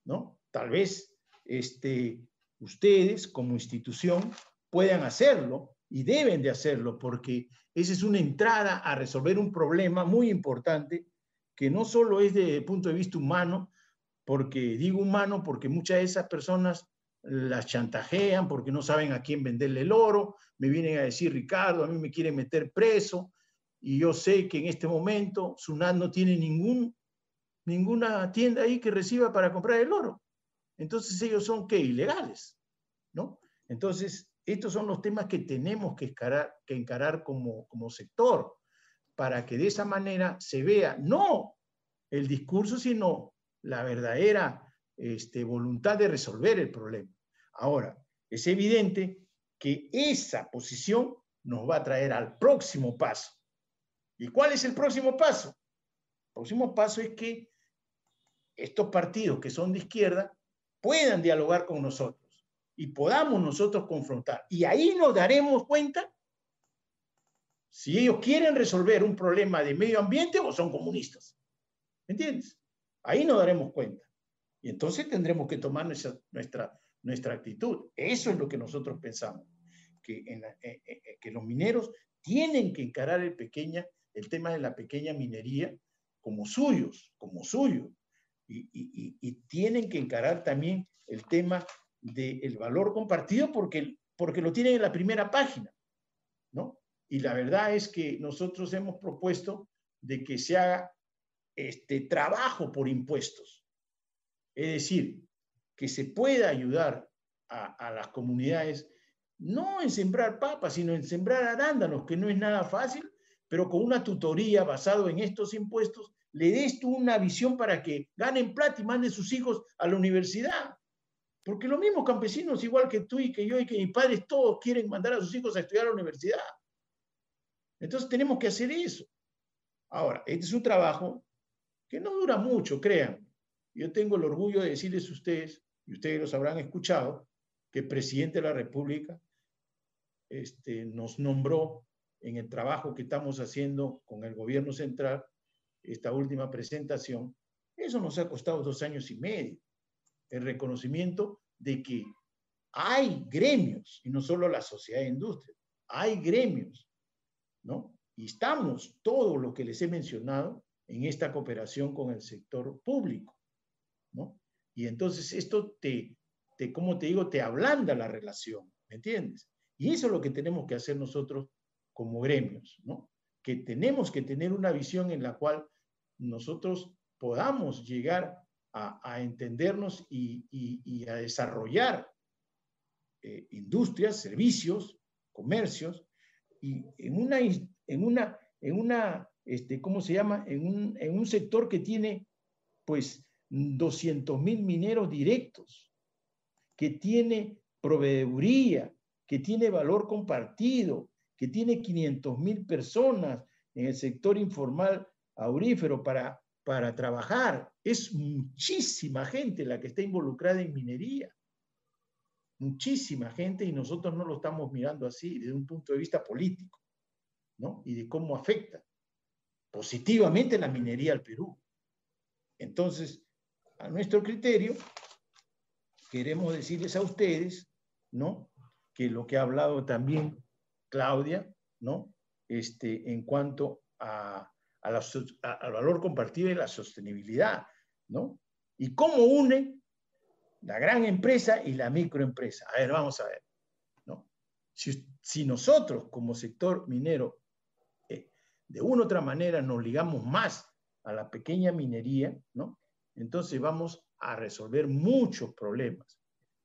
¿no? Tal vez este, ustedes como institución puedan hacerlo y deben de hacerlo porque esa es una entrada a resolver un problema muy importante que no solo es desde el punto de vista humano, porque digo humano porque muchas de esas personas las chantajean porque no saben a quién venderle el oro, me vienen a decir, Ricardo, a mí me quieren meter preso, y yo sé que en este momento Sunat no tiene ningún, ninguna tienda ahí que reciba para comprar el oro. Entonces ellos son, ¿qué? Ilegales, ¿no? Entonces, estos son los temas que tenemos que encarar, que encarar como, como sector, para que de esa manera se vea no el discurso, sino la verdadera este, voluntad de resolver el problema. Ahora, es evidente que esa posición nos va a traer al próximo paso. ¿Y cuál es el próximo paso? El próximo paso es que estos partidos que son de izquierda puedan dialogar con nosotros y podamos nosotros confrontar. Y ahí nos daremos cuenta si ellos quieren resolver un problema de medio ambiente o son comunistas. ¿Me entiendes? Ahí nos daremos cuenta. Y entonces tendremos que tomar nuestra, nuestra, nuestra actitud. Eso es lo que nosotros pensamos, que, en eh, eh, eh, que los mineros tienen que encarar el, pequeña, el tema de la pequeña minería como suyos, como suyo. Y, tienen que encarar también el tema del valor compartido porque, porque lo tienen en la primera página, ¿no? Y la verdad es que nosotros hemos propuesto de que se haga este trabajo por impuestos. Es decir, que se pueda ayudar a, a las comunidades no en sembrar papas, sino en sembrar arándanos, que no es nada fácil, pero con una tutoría basado en estos impuestos, le des tú una visión para que ganen plata y manden sus hijos a la universidad. Porque los mismos campesinos, igual que tú y que yo y que mis padres, todos quieren mandar a sus hijos a estudiar a la universidad. Entonces tenemos que hacer eso. Ahora, este es un trabajo que no dura mucho, crean. Yo tengo el orgullo de decirles a ustedes, y ustedes los habrán escuchado, que el presidente de la República este, nos nombró en el trabajo que estamos haciendo con el gobierno central, esta última presentación, eso nos ha costado dos años y medio el reconocimiento de que hay gremios, y no solo la sociedad de industria, hay gremios, ¿no? Y estamos, todo lo que les he mencionado, en esta cooperación con el sector público, ¿no? Y entonces esto te, te, como te digo, te ablanda la relación, ¿me entiendes? Y eso es lo que tenemos que hacer nosotros como gremios, ¿no? Que tenemos que tener una visión en la cual nosotros podamos llegar a, entendernos y, a desarrollar eh, industrias, servicios, comercios, y en una, en una, en una este, ¿cómo se llama? En un, en un sector que tiene, pues, 200 mil mineros directos, que tiene proveeduría, que tiene valor compartido, que tiene 500 mil personas en el sector informal aurífero para para trabajar. Es muchísima gente la que está involucrada en minería. Muchísima gente y nosotros no lo estamos mirando así desde un punto de vista político, ¿no? Y de cómo afecta positivamente la minería al Perú. Entonces, a nuestro criterio, queremos decirles a ustedes, ¿no? Que lo que ha hablado también Claudia, ¿no? Este, en cuanto a al valor compartido y la sostenibilidad, ¿no? Y cómo une la gran empresa y la microempresa. A ver, vamos a ver, ¿no? Si, nosotros como sector minero, eh, de una u otra manera nos ligamos más a la pequeña minería, ¿no? Entonces vamos a resolver muchos problemas.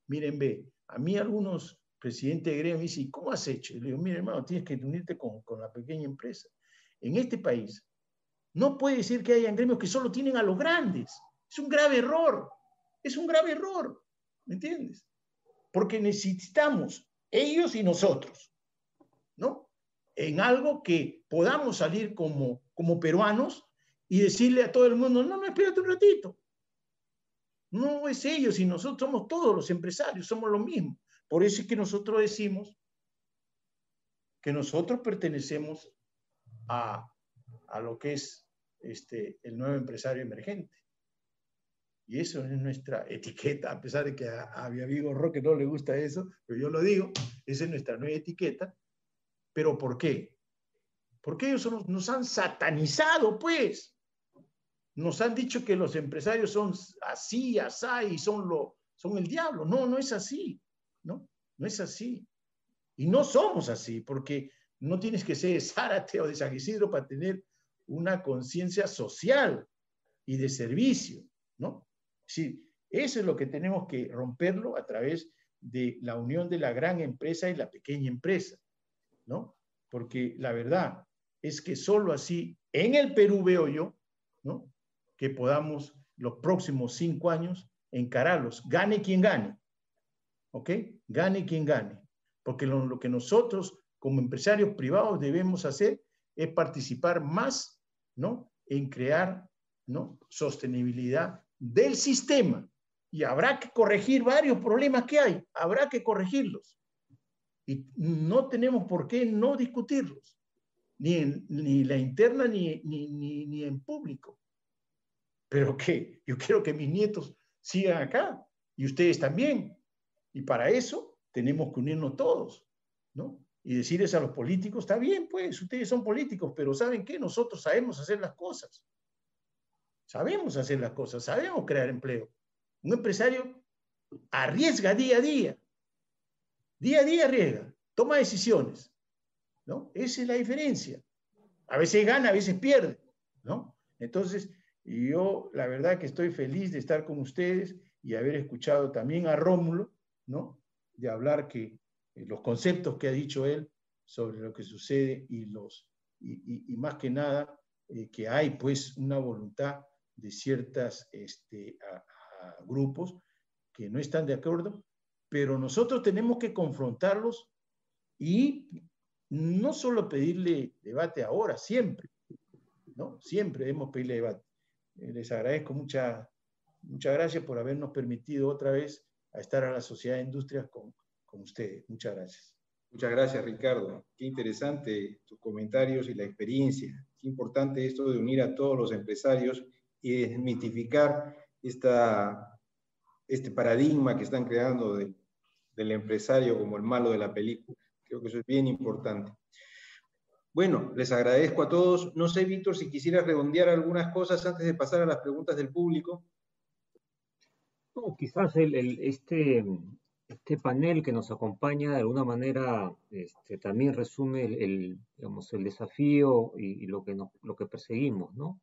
Miren, ve, a mí algunos presidentes de gremio me dicen, ¿cómo has hecho? Y le digo, mire, hermano, tienes que unirte con, con la pequeña empresa. En este país, no puede ser que hayan gremios que solo tienen a los grandes. Es un grave error. Es un grave error. ¿Me entiendes? Porque necesitamos ellos y nosotros. ¿no? En algo que podamos salir como, como peruanos y decirle a todo el mundo, no, no, espérate un ratito. No es ellos y nosotros somos todos los empresarios, somos lo mismo. Por eso es que nosotros decimos que nosotros pertenecemos a, a lo que es este, el nuevo empresario emergente. Y eso es nuestra [LAUGHS] etiqueta, a pesar de que a, mi amigo Roque no le gusta eso, pero yo lo digo, esa es nuestra nueva etiqueta. ¿Pero por qué? Porque ellos nos han satanizado, pues. Nos han dicho que los empresarios son así, así, y son, lo, son el diablo. No, no es así, ¿no? No es así. Y no somos así, porque no tienes que ser Zárate o de San Isidro para tener una conciencia social y de servicio, ¿no? Sí, eso es lo que tenemos que romperlo a través de la unión de la gran empresa y la pequeña empresa, ¿no? Porque la verdad es que solo así, en el Perú veo yo, ¿no? Que podamos los próximos cinco años encararlos, gane quien gane, ¿ok? Gane quien gane. Porque lo, lo que nosotros como empresarios privados debemos hacer es participar más, ¿no? En crear, ¿no? Sostenibilidad del sistema y habrá que corregir varios problemas que hay, habrá que corregirlos. Y no tenemos por qué no discutirlos, ni en ni la interna ni, ni, ni, en público. Pero que yo quiero que mis nietos sigan acá y ustedes también. Y para eso tenemos que unirnos todos, ¿no? Y decirles a los políticos, está bien, pues ustedes son políticos, pero ¿saben qué? Nosotros sabemos hacer las cosas. Sabemos hacer las cosas, sabemos crear empleo. Un empresario arriesga día a día. Día a día arriesga, toma decisiones. ¿no? Esa es la diferencia. A veces gana, a veces pierde. ¿no? Entonces, yo la verdad que estoy feliz de estar con ustedes y haber escuchado también a Rómulo, ¿no? De hablar que los conceptos que ha dicho él sobre lo que sucede y los y, más que nada eh, que hay pues una voluntad de ciertos este, grupos que no están de acuerdo, pero nosotros tenemos que confrontarlos y no solo pedirle debate ahora, siempre, ¿no? Siempre debemos pedirle debate. Eh, les agradezco muchas muchas gracias por habernos permitido otra vez a estar a la Sociedad de Industrias con, con ustedes. Muchas gracias. Muchas gracias, Ricardo. Qué interesante tus comentarios y la experiencia. Qué importante esto de unir a todos los empresarios y desmitificar esta, este paradigma que están creando del empresario como el malo de la película. Creo que eso es bien importante. Bueno, les agradezco a todos. No sé, Víctor, si quisieras redondear algunas cosas antes de pasar a las preguntas del público. quizás el, este, este panel que nos acompaña de alguna manera este, también resume el, digamos, el desafío y, lo, que lo que perseguimos, ¿no?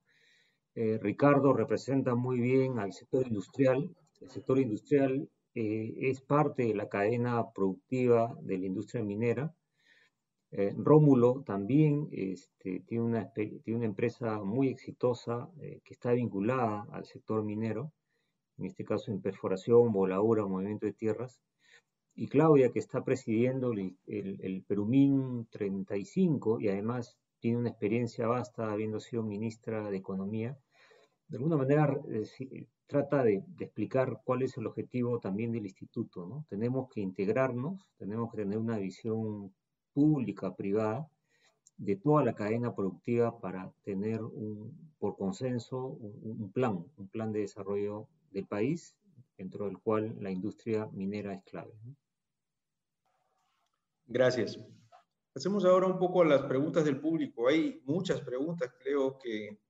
Eh, Ricardo representa muy bien al sector industrial. El sector industrial eh, es parte de la cadena productiva de la industria minera. Eh, Rómulo también este, tiene, una, tiene, una, empresa muy exitosa que está vinculada al sector minero, en este caso en perforación, voladura, movimiento de tierras. Y Claudia, que está presidiendo el, el, el Perumín 35 y además tiene una experiencia vasta habiendo sido ministra de Economía, de alguna manera eh, trata de, explicar cuál es el objetivo también del instituto. ¿no? Tenemos que integrarnos, tenemos que tener una visión pública, privada, de toda la cadena productiva para tener un, por consenso un, plan, un plan de desarrollo del país, dentro del cual la industria minera es clave. Gracias. Hacemos ahora un poco a las preguntas del público. Hay muchas preguntas, creo que...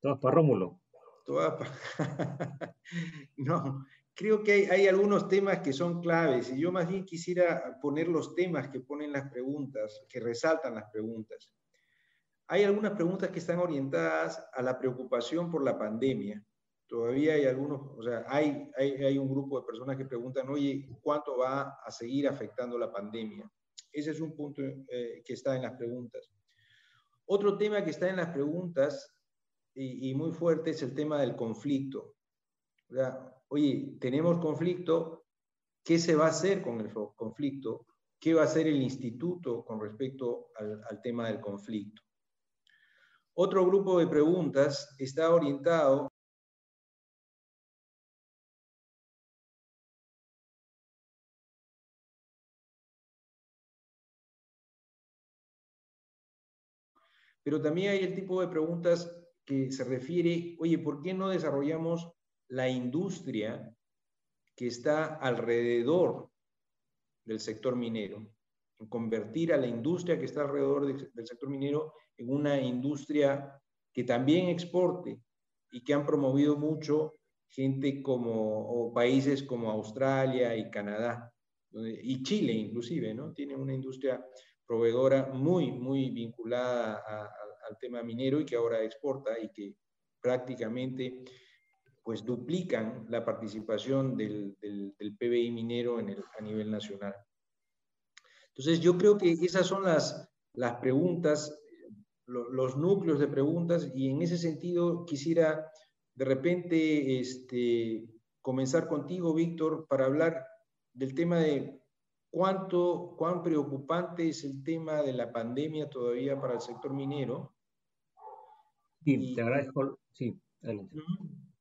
Todas para Rómulo. [LAUGHS] no, creo que hay, algunos temas que son claves y yo más bien quisiera poner los temas que ponen las preguntas, que resaltan las preguntas. Hay algunas preguntas que están orientadas a la preocupación por la pandemia. Todavía hay algunos, o sea, hay, hay, un grupo de personas que preguntan, oye, ¿cuánto va a seguir afectando la pandemia? Ese es un punto eh, que está en las preguntas. Otro tema que está en las preguntas y, muy fuerte es el tema del conflicto. oye, tenemos conflicto, ¿qué se va a hacer con el conflicto? qué va a hacer el instituto con respecto al tema del conflicto. Otro grupo de preguntas está orientado pero también hay el tipo de preguntas que se refiere, oye, ¿por qué no desarrollamos la industria que está alrededor del sector minero? Convertir a la industria que está alrededor del sector minero en una industria que también exporte y que han promovido mucho gente como, países como Australia y Canadá, y Chile inclusive, ¿no? Tiene una industria proveedora muy, muy vinculada al tema minero y que ahora exporta y que prácticamente pues duplican la participación del, del, PBI minero a nivel nacional. Entonces yo creo que esas son las, las preguntas, los núcleos de preguntas y en ese sentido quisiera de repente este, comenzar contigo, Víctor, para hablar del tema de cuánto, cuán preocupante es el tema de la pandemia todavía para el sector minero. Sí, te agradezco. Sí, adelante.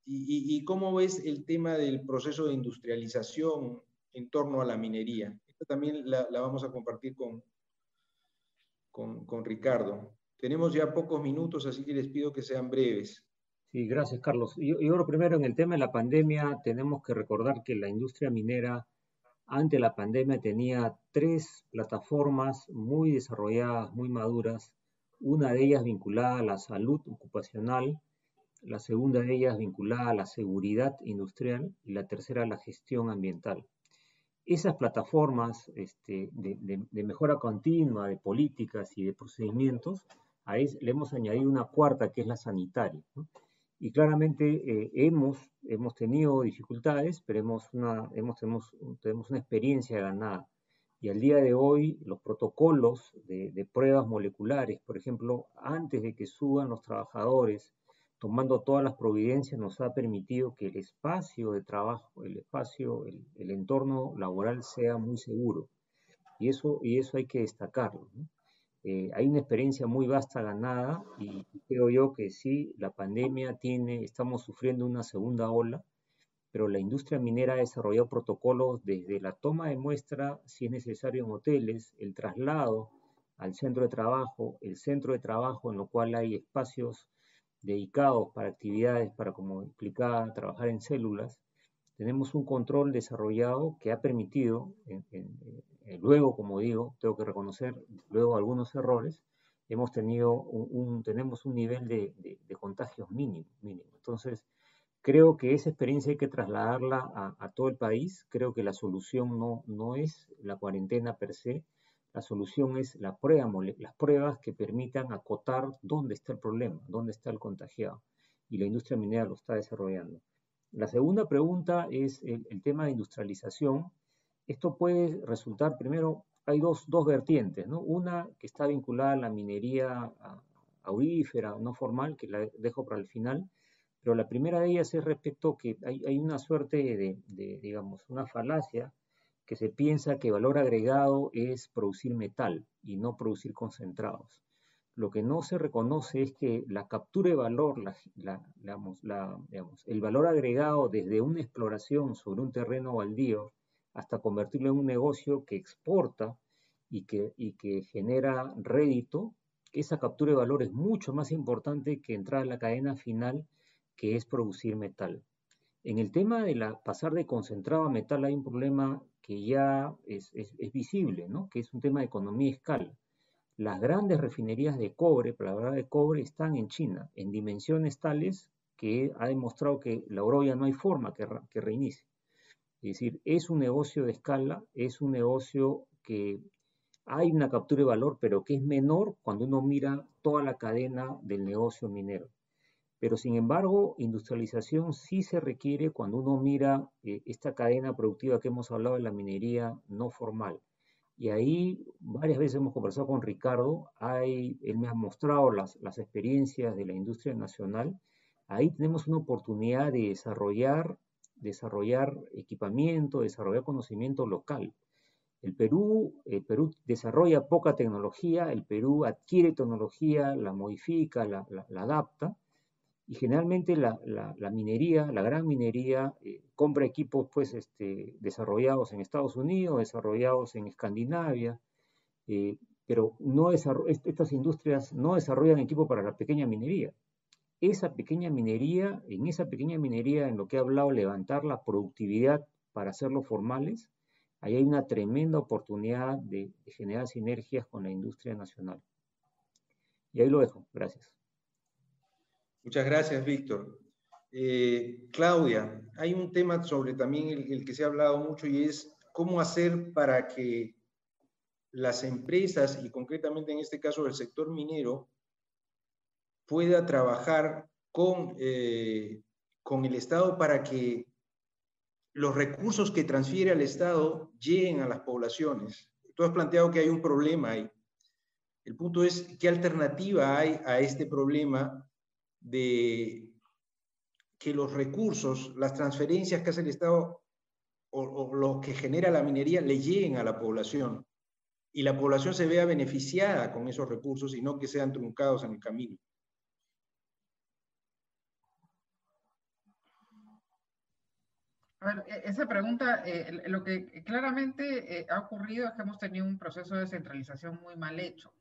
Y, cómo ves el tema del proceso de industrialización en torno a la minería. Esta también la, vamos a compartir con, con, Ricardo. Tenemos ya pocos minutos, así que les pido que sean breves. Sí, gracias, Carlos. Yo, yo primero, en el tema de la pandemia, tenemos que recordar que la industria minera ante la pandemia tenía tres plataformas muy desarrolladas, muy maduras, una de ellas vinculada a la salud ocupacional, la segunda de ellas vinculada a la seguridad industrial y la tercera a la gestión ambiental. Esas plataformas este, de, mejora continua de políticas y de procedimientos, a le hemos añadido una cuarta que es la sanitaria. Y claramente eh, hemos, hemos tenido dificultades, pero hemos, una, hemos tenemos, tenemos una experiencia ganada. Y al día de hoy, los protocolos de, de, pruebas moleculares, por ejemplo, antes de que suban los trabajadores, tomando todas las providencias, nos ha permitido que el espacio de trabajo, el espacio, el, el entorno laboral sea muy seguro. Y eso, y eso hay que destacarlo. ¿no? Eh, hay una experiencia muy vasta ganada y creo yo que sí, la pandemia tiene, estamos sufriendo una segunda ola, pero la industria minera ha desarrollado protocolos desde la toma de muestra, si es necesario, en hoteles, el traslado al centro de trabajo, el centro de trabajo en lo cual hay espacios dedicados para actividades, para, como explicaba, trabajar en células, tenemos un control desarrollado que ha permitido, eh, luego, como digo, tengo que reconocer, luego algunos errores, hemos tenido un, tenemos un nivel de, contagios mínimo, mínimo. Entonces, creo que esa experiencia hay que trasladarla a, todo el país. Creo que la solución no, no es la cuarentena per se, la solución es la prueba, las pruebas que permitan acotar dónde está el problema, dónde está el contagiado. Y la industria minera lo está desarrollando. La segunda pregunta es el, tema de industrialización. Esto puede resultar, primero, hay dos, vertientes, ¿no? Una que está vinculada a la minería aurífera, no formal, que la dejo para el final, pero la primera de ellas es respecto que hay, una suerte de, digamos, una falacia que se piensa que valor agregado es producir metal y no producir concentrados. Lo que no se reconoce es que la captura de valor, el valor agregado desde una exploración sobre un terreno baldío hasta convertirlo en un negocio que exporta y que, y que genera rédito, esa captura de valor es mucho más importante que entrar a la cadena final, que es producir metal. En el tema de la, pasar de concentrado a metal hay un problema que ya es, es, visible, ¿no? que es un tema de economía escala. Las grandes refinerías de cobre, para la de cobre, están en China, en dimensiones tales que ha demostrado que la ya no hay forma que, que reinicie. Es decir, es un negocio de escala, es un negocio que hay una captura de valor, pero que es menor cuando uno mira toda la cadena del negocio minero. Pero sin embargo, industrialización sí se requiere cuando uno mira eh, esta cadena productiva que hemos hablado de la minería no formal. Y ahí varias veces hemos conversado con Ricardo, hay, él me ha mostrado las, las experiencias de la industria nacional. Ahí tenemos una oportunidad de desarrollar, desarrollar equipamiento, desarrollar conocimiento local. El Perú, desarrolla poca tecnología, el Perú adquiere tecnología, la modifica, la, adapta, y generalmente la, minería, la gran minería, eh, compra equipos pues, este, desarrollados en Estados Unidos, desarrollados en Escandinavia, eh, pero no estas industrias no desarrollan equipo para la pequeña minería. Esa pequeña minería, en esa pequeña minería, en lo que he hablado, levantar la productividad para hacerlo formales, ahí hay una tremenda oportunidad de, generar sinergias con la industria nacional. Y ahí lo dejo. Gracias. Muchas gracias, Víctor. Eh, Claudia, hay un tema sobre también el, que se ha hablado mucho y es cómo hacer para que las empresas, y concretamente en este caso el sector minero, pueda trabajar con, eh, con el Estado para que los recursos que transfiere al Estado lleguen a las poblaciones. Tú has planteado que hay un problema ahí. El punto es, ¿qué alternativa hay a este problema de que los recursos, las transferencias que hace el Estado o, o lo que genera la minería le lleguen a la población y la población se vea beneficiada con esos recursos y no que sean truncados en el camino? A ver, e-, esa pregunta, eh, lo que claramente eh, ha ocurrido es que hemos tenido un proceso de descentralización muy mal hecho.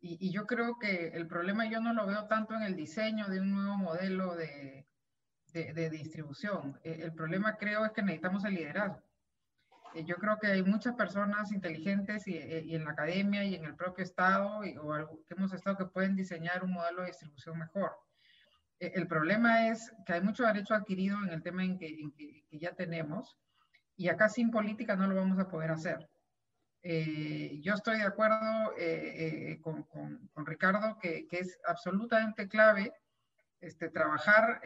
Y, yo creo que el problema yo no lo veo tanto en el diseño de un nuevo modelo de, de, distribución. E-, el problema creo es que necesitamos el liderazgo. Eh, yo creo que hay muchas personas inteligentes y, y, en la academia y en el propio Estado y, o que hemos estado que pueden diseñar un modelo de distribución mejor el problema es que hay mucho derecho adquirido en el tema en que, ya tenemos y acá sin política no lo vamos a poder hacer. Eh, yo estoy de acuerdo eh, eh, con, Ricardo que, es absolutamente clave este, trabajar,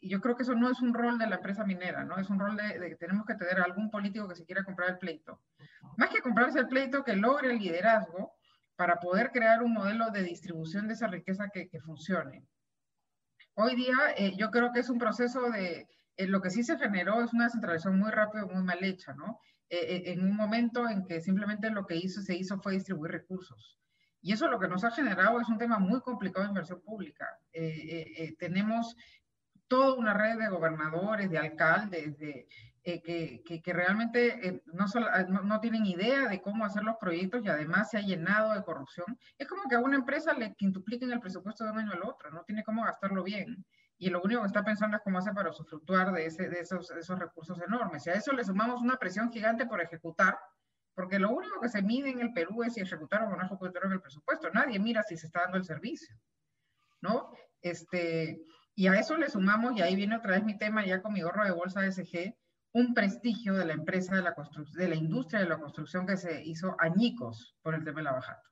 y yo creo que eso no es un rol de la empresa minera, ¿no? Es un rol de, que tenemos que tener algún político que se quiera comprar el pleito. Más que comprarse el pleito, que logre el liderazgo para poder crear un modelo de distribución de esa riqueza que, que funcione. Hoy día eh, yo creo que es un proceso de, eh, lo que sí se generó es una descentralización muy rápida, muy mal hecha, ¿no? Eh, en un momento en que simplemente lo que hizo, se hizo fue distribuir recursos. Y eso lo que nos ha generado es un tema muy complicado de inversión pública. tenemos toda una red de gobernadores, de alcaldes, de, eh, que, que, realmente eh, no, ah, no, no, tienen idea de cómo hacer los proyectos y además se ha llenado de corrupción. Es como que a una empresa le quintupliquen el presupuesto de un año al otro, no tiene cómo gastarlo bien. Y lo único que está pensando es cómo hace para usufructuar de, ese, de esos, esos recursos enormes. Y a eso le sumamos una presión gigante por ejecutar, porque lo único que se mide en el Perú es si ejecutaron o no ejecutaron el presupuesto. Nadie mira si se está dando el servicio, ¿no? Este, y a eso le sumamos, y ahí viene otra vez mi tema ya con mi gorro de bolsa SG, un prestigio de la empresa de la, industria de la construcción que se hizo añicos por el tema de la bajada.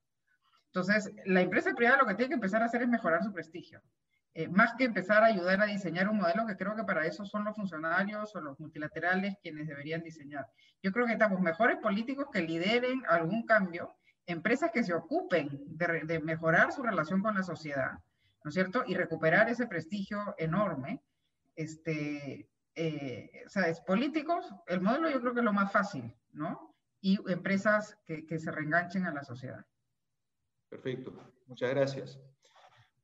Entonces, la empresa privada lo que tiene que empezar a hacer es mejorar su prestigio. Eh, más que empezar a ayudar a diseñar un modelo que creo que para eso son los funcionarios o los multilaterales quienes deberían diseñar. Yo creo que estamos mejores políticos que lideren algún cambio, empresas que se ocupen de, de mejorar su relación con la sociedad, ¿no es cierto? Y recuperar ese prestigio enorme, este, eh, ¿sabes? Políticos, el modelo yo creo que es lo más fácil, ¿no? Y empresas que, que se reenganchen a la sociedad. Perfecto, muchas gracias.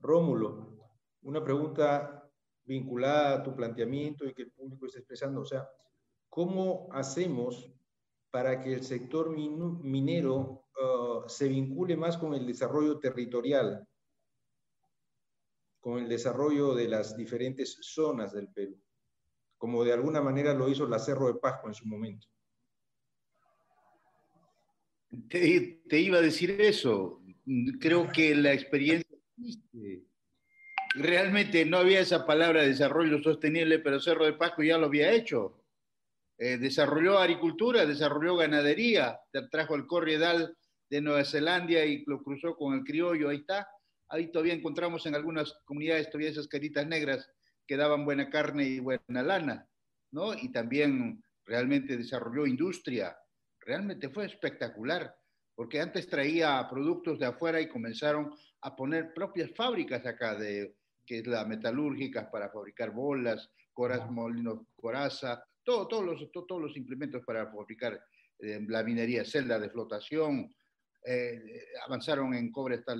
Rómulo, una pregunta vinculada a tu planteamiento y que el público está expresando, o sea, ¿cómo hacemos para que el sector minero uh, se vincule más con el desarrollo territorial, con el desarrollo de las diferentes zonas del Perú? Como de alguna manera lo hizo la Cerro de Pascua en su momento. Te, iba a decir eso. Creo que la experiencia realmente no había esa palabra de desarrollo sostenible, pero Cerro de Pascua ya lo había hecho. Eh, desarrolló agricultura, desarrolló ganadería, trajo el corriedal de Nueva Zelanda y lo cruzó con el criollo, ahí está. Ahí todavía encontramos en algunas comunidades todavía esas caritas negras que daban buena carne y buena lana, ¿no? Y también realmente desarrolló industria. Realmente fue espectacular, porque antes traía productos de afuera y comenzaron a poner propias fábricas acá, de, que es la metalúrgica para fabricar bolas, coras, molinos, coraza, todo, todos, los, todos los implementos para fabricar la minería, celda de flotación, avanzaron en cobre hasta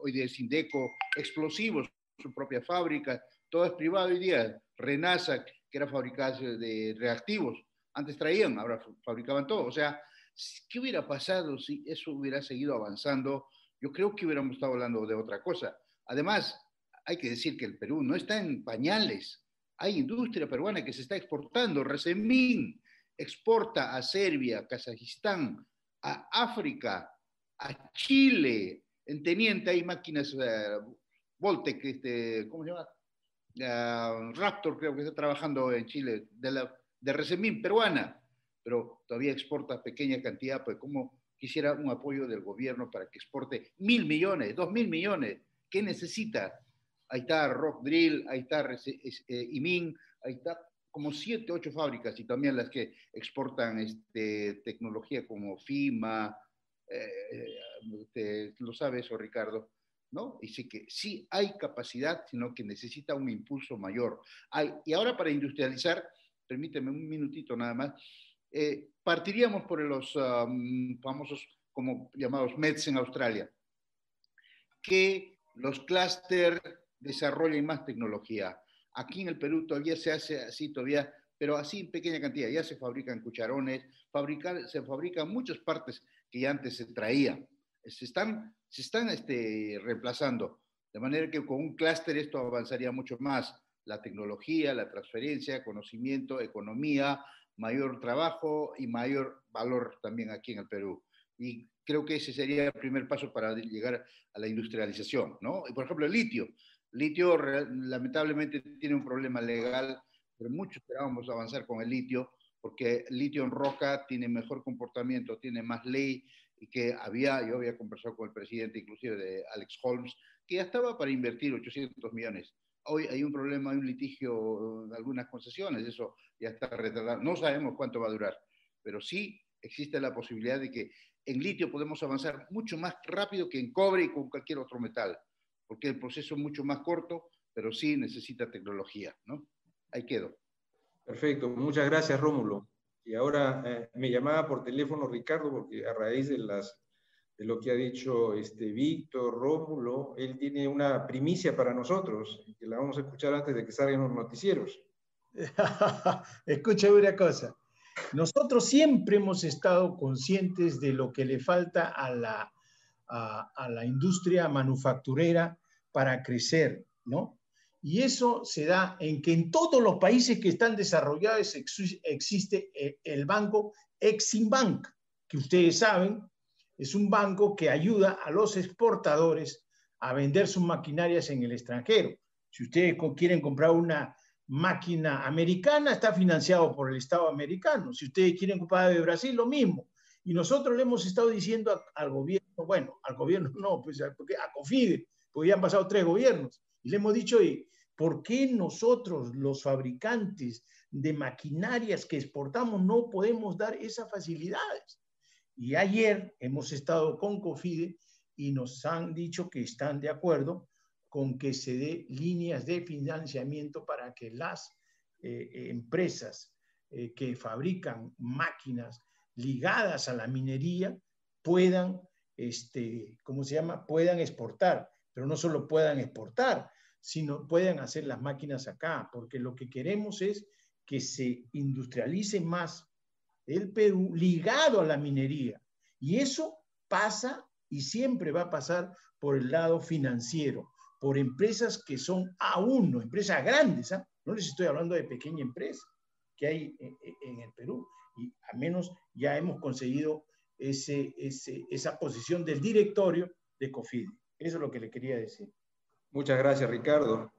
hoy día es Indeco, explosivos, su propia fábrica, todo es privado hoy día, Renasa, que era fabricada de reactivos, antes traían, ahora fabricaban todo, o sea, ¿qué hubiera pasado si eso hubiera seguido avanzando? Yo creo que hubiéramos estado hablando de otra cosa. Además, hay que decir que el Perú no está en pañales. Hay industria peruana que se está exportando. Resemín exporta a Serbia, Kazajistán, a África, a Chile. En Teniente hay máquinas uh, Voltec, este, ¿cómo se llama? Uh, Raptor creo que está trabajando en Chile, de, la, de Resemín peruana, pero todavía exporta pequeña cantidad, pues como quisiera un apoyo del gobierno para que exporte mil millones, dos mil millones. ¿Qué necesita? ahí está Rock Drill, ahí está eh, Imin, ahí está como siete, ocho fábricas y también las que exportan este, tecnología como FIMA, eh, lo sabe eso Ricardo, ¿no? Dice que sí hay capacidad, sino que necesita un impulso mayor. y ahora para industrializar, permíteme un minutito nada más, eh, partiríamos por los um, famosos como llamados MEDS en Australia, que los clústeres desarrollen más tecnología. Aquí en el Perú todavía se hace así, todavía, pero así en pequeña cantidad. Ya se fabrican cucharones, se fabrican muchas partes que ya antes se traían. Se están, se están este, reemplazando. De manera que con un clúster esto avanzaría mucho más. La tecnología, la transferencia, conocimiento, economía, mayor trabajo y mayor valor también aquí en el Perú. Y creo que ese sería el primer paso para llegar a la industrialización, ¿no? Y por ejemplo, el litio. Litio lamentablemente tiene un problema legal, pero mucho esperábamos avanzar con el litio, porque el litio en roca tiene mejor comportamiento, tiene más ley, y que había, yo había conversado con el presidente inclusive de Alex Holmes, que ya estaba para invertir 800 millones. Hoy hay un problema, hay un litigio de algunas concesiones, eso ya está retardado. No sabemos cuánto va a durar, pero sí existe la posibilidad de que en litio podemos avanzar mucho más rápido que en cobre y con cualquier otro metal porque el proceso es mucho más corto, pero sí necesita tecnología, ¿no? Ahí quedo. Perfecto, muchas gracias Rómulo. Y ahora eh, me llamaba por teléfono Ricardo, porque a raíz de, las, de lo que ha dicho este Víctor, Rómulo, él tiene una primicia para nosotros, que la vamos a escuchar antes de que salgan los noticieros. [LAUGHS] Escucha una cosa. Nosotros siempre hemos estado conscientes de lo que le falta a la a, la industria manufacturera para crecer, ¿no? Y eso se da en que en todos los países que están desarrollados existe eh, el banco Eximbank, que ustedes saben, es un banco que ayuda a los exportadores a vender sus maquinarias en el extranjero. Si ustedes quieren comprar una máquina americana, está financiado por el Estado americano. Si ustedes quieren comprar de Brasil, lo mismo. Y nosotros le hemos estado diciendo al gobierno, bueno, al gobierno [LAUGHS] no, pues porque a COFIDE, porque ya han pasado tres gobiernos, y le hemos dicho, oye, ¿por qué nosotros, los fabricantes de maquinarias que exportamos, no podemos dar esas facilidades? Y ayer hemos estado con COFIDE y nos han dicho que están de acuerdo con que se dé líneas de financiamiento para que las eh, empresas eh, que fabrican máquinas ligadas a la minería puedan, este, ¿cómo se llama? Puedan exportar, pero no solo puedan exportar, sino puedan hacer las máquinas acá, porque lo que queremos es que se industrialice más el Perú ligado a la minería. Y eso pasa y siempre va a pasar por el lado financiero, por empresas que son aún no, empresas grandes, ¿ah? no les estoy hablando de pequeña empresa que hay en el Perú, y al menos ya hemos conseguido ese, esa posición del directorio de COFIDE. Eso es lo que le quería decir. Muchas gracias, Ricardo.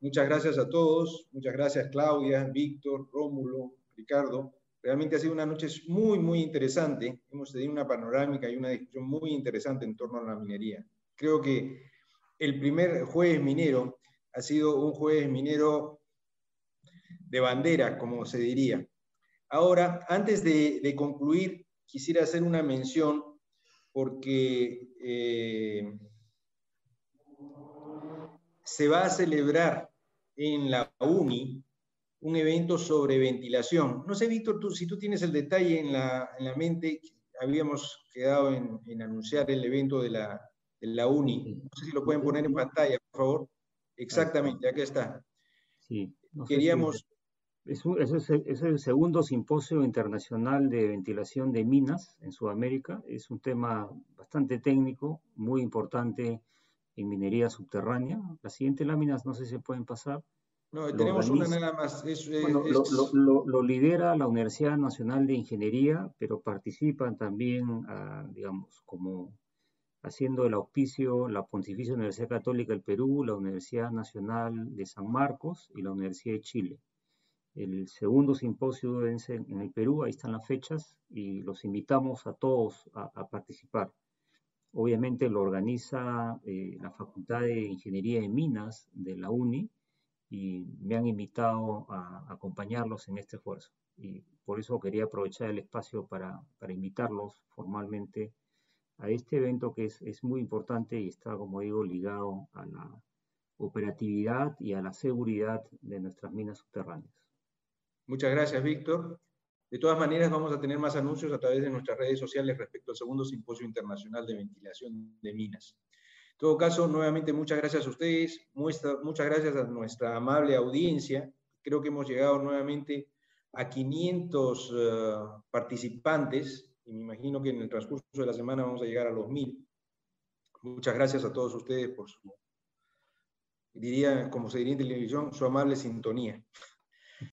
Muchas gracias a todos. Muchas gracias, Claudia, Víctor, Rómulo, Ricardo. Realmente ha sido una noche muy, muy interesante. Hemos tenido una panorámica y una discusión muy interesante en torno a la minería. Creo que el primer jueves minero ha sido un jueves minero de bandera, como se diría. Ahora, antes de, concluir, quisiera hacer una mención porque eh, se va a celebrar en la UNI un evento sobre ventilación. No sé, Víctor, tú, si tú tienes el detalle en la, en la mente, habíamos quedado en, en anunciar el evento de la, de la UNI. No sé si lo pueden poner en pantalla, por favor. Exactamente, aquí está. Sí. Queríamos... es, es, el segundo simposio internacional de ventilación de minas en Sudamérica. Es un tema bastante técnico, muy importante en minería subterránea. Las siguientes láminas no sé si se pueden pasar. No, tenemos una nada más. lo, lidera la Universidad Nacional de Ingeniería, pero participan también, ah, digamos, como haciendo el auspicio la Pontificia Universidad Católica del Perú, la Universidad Nacional de San Marcos y la Universidad de Chile. El segundo simposio en el Perú, ahí están las fechas y los invitamos a todos a, participar. Obviamente lo organiza eh, la Facultad de Ingeniería de Minas de la UNI y me han invitado a, acompañarlos en este esfuerzo. Y por eso quería aprovechar el espacio para, invitarlos formalmente a este evento que es, es, muy importante y está, como digo, ligado a la operatividad y a la seguridad de nuestras minas subterráneas. Muchas gracias, Víctor. De todas maneras, vamos a tener más anuncios a través de nuestras redes sociales respecto al segundo Simposio Internacional de Ventilación de Minas. En todo caso, nuevamente muchas gracias a ustedes, muchas gracias a nuestra amable audiencia. Creo que hemos llegado nuevamente a 500 eh, participantes y me imagino que en el transcurso de la semana vamos a llegar a los 1000. Muchas gracias a todos ustedes por su, diría, como se diría en televisión, su amable sintonía.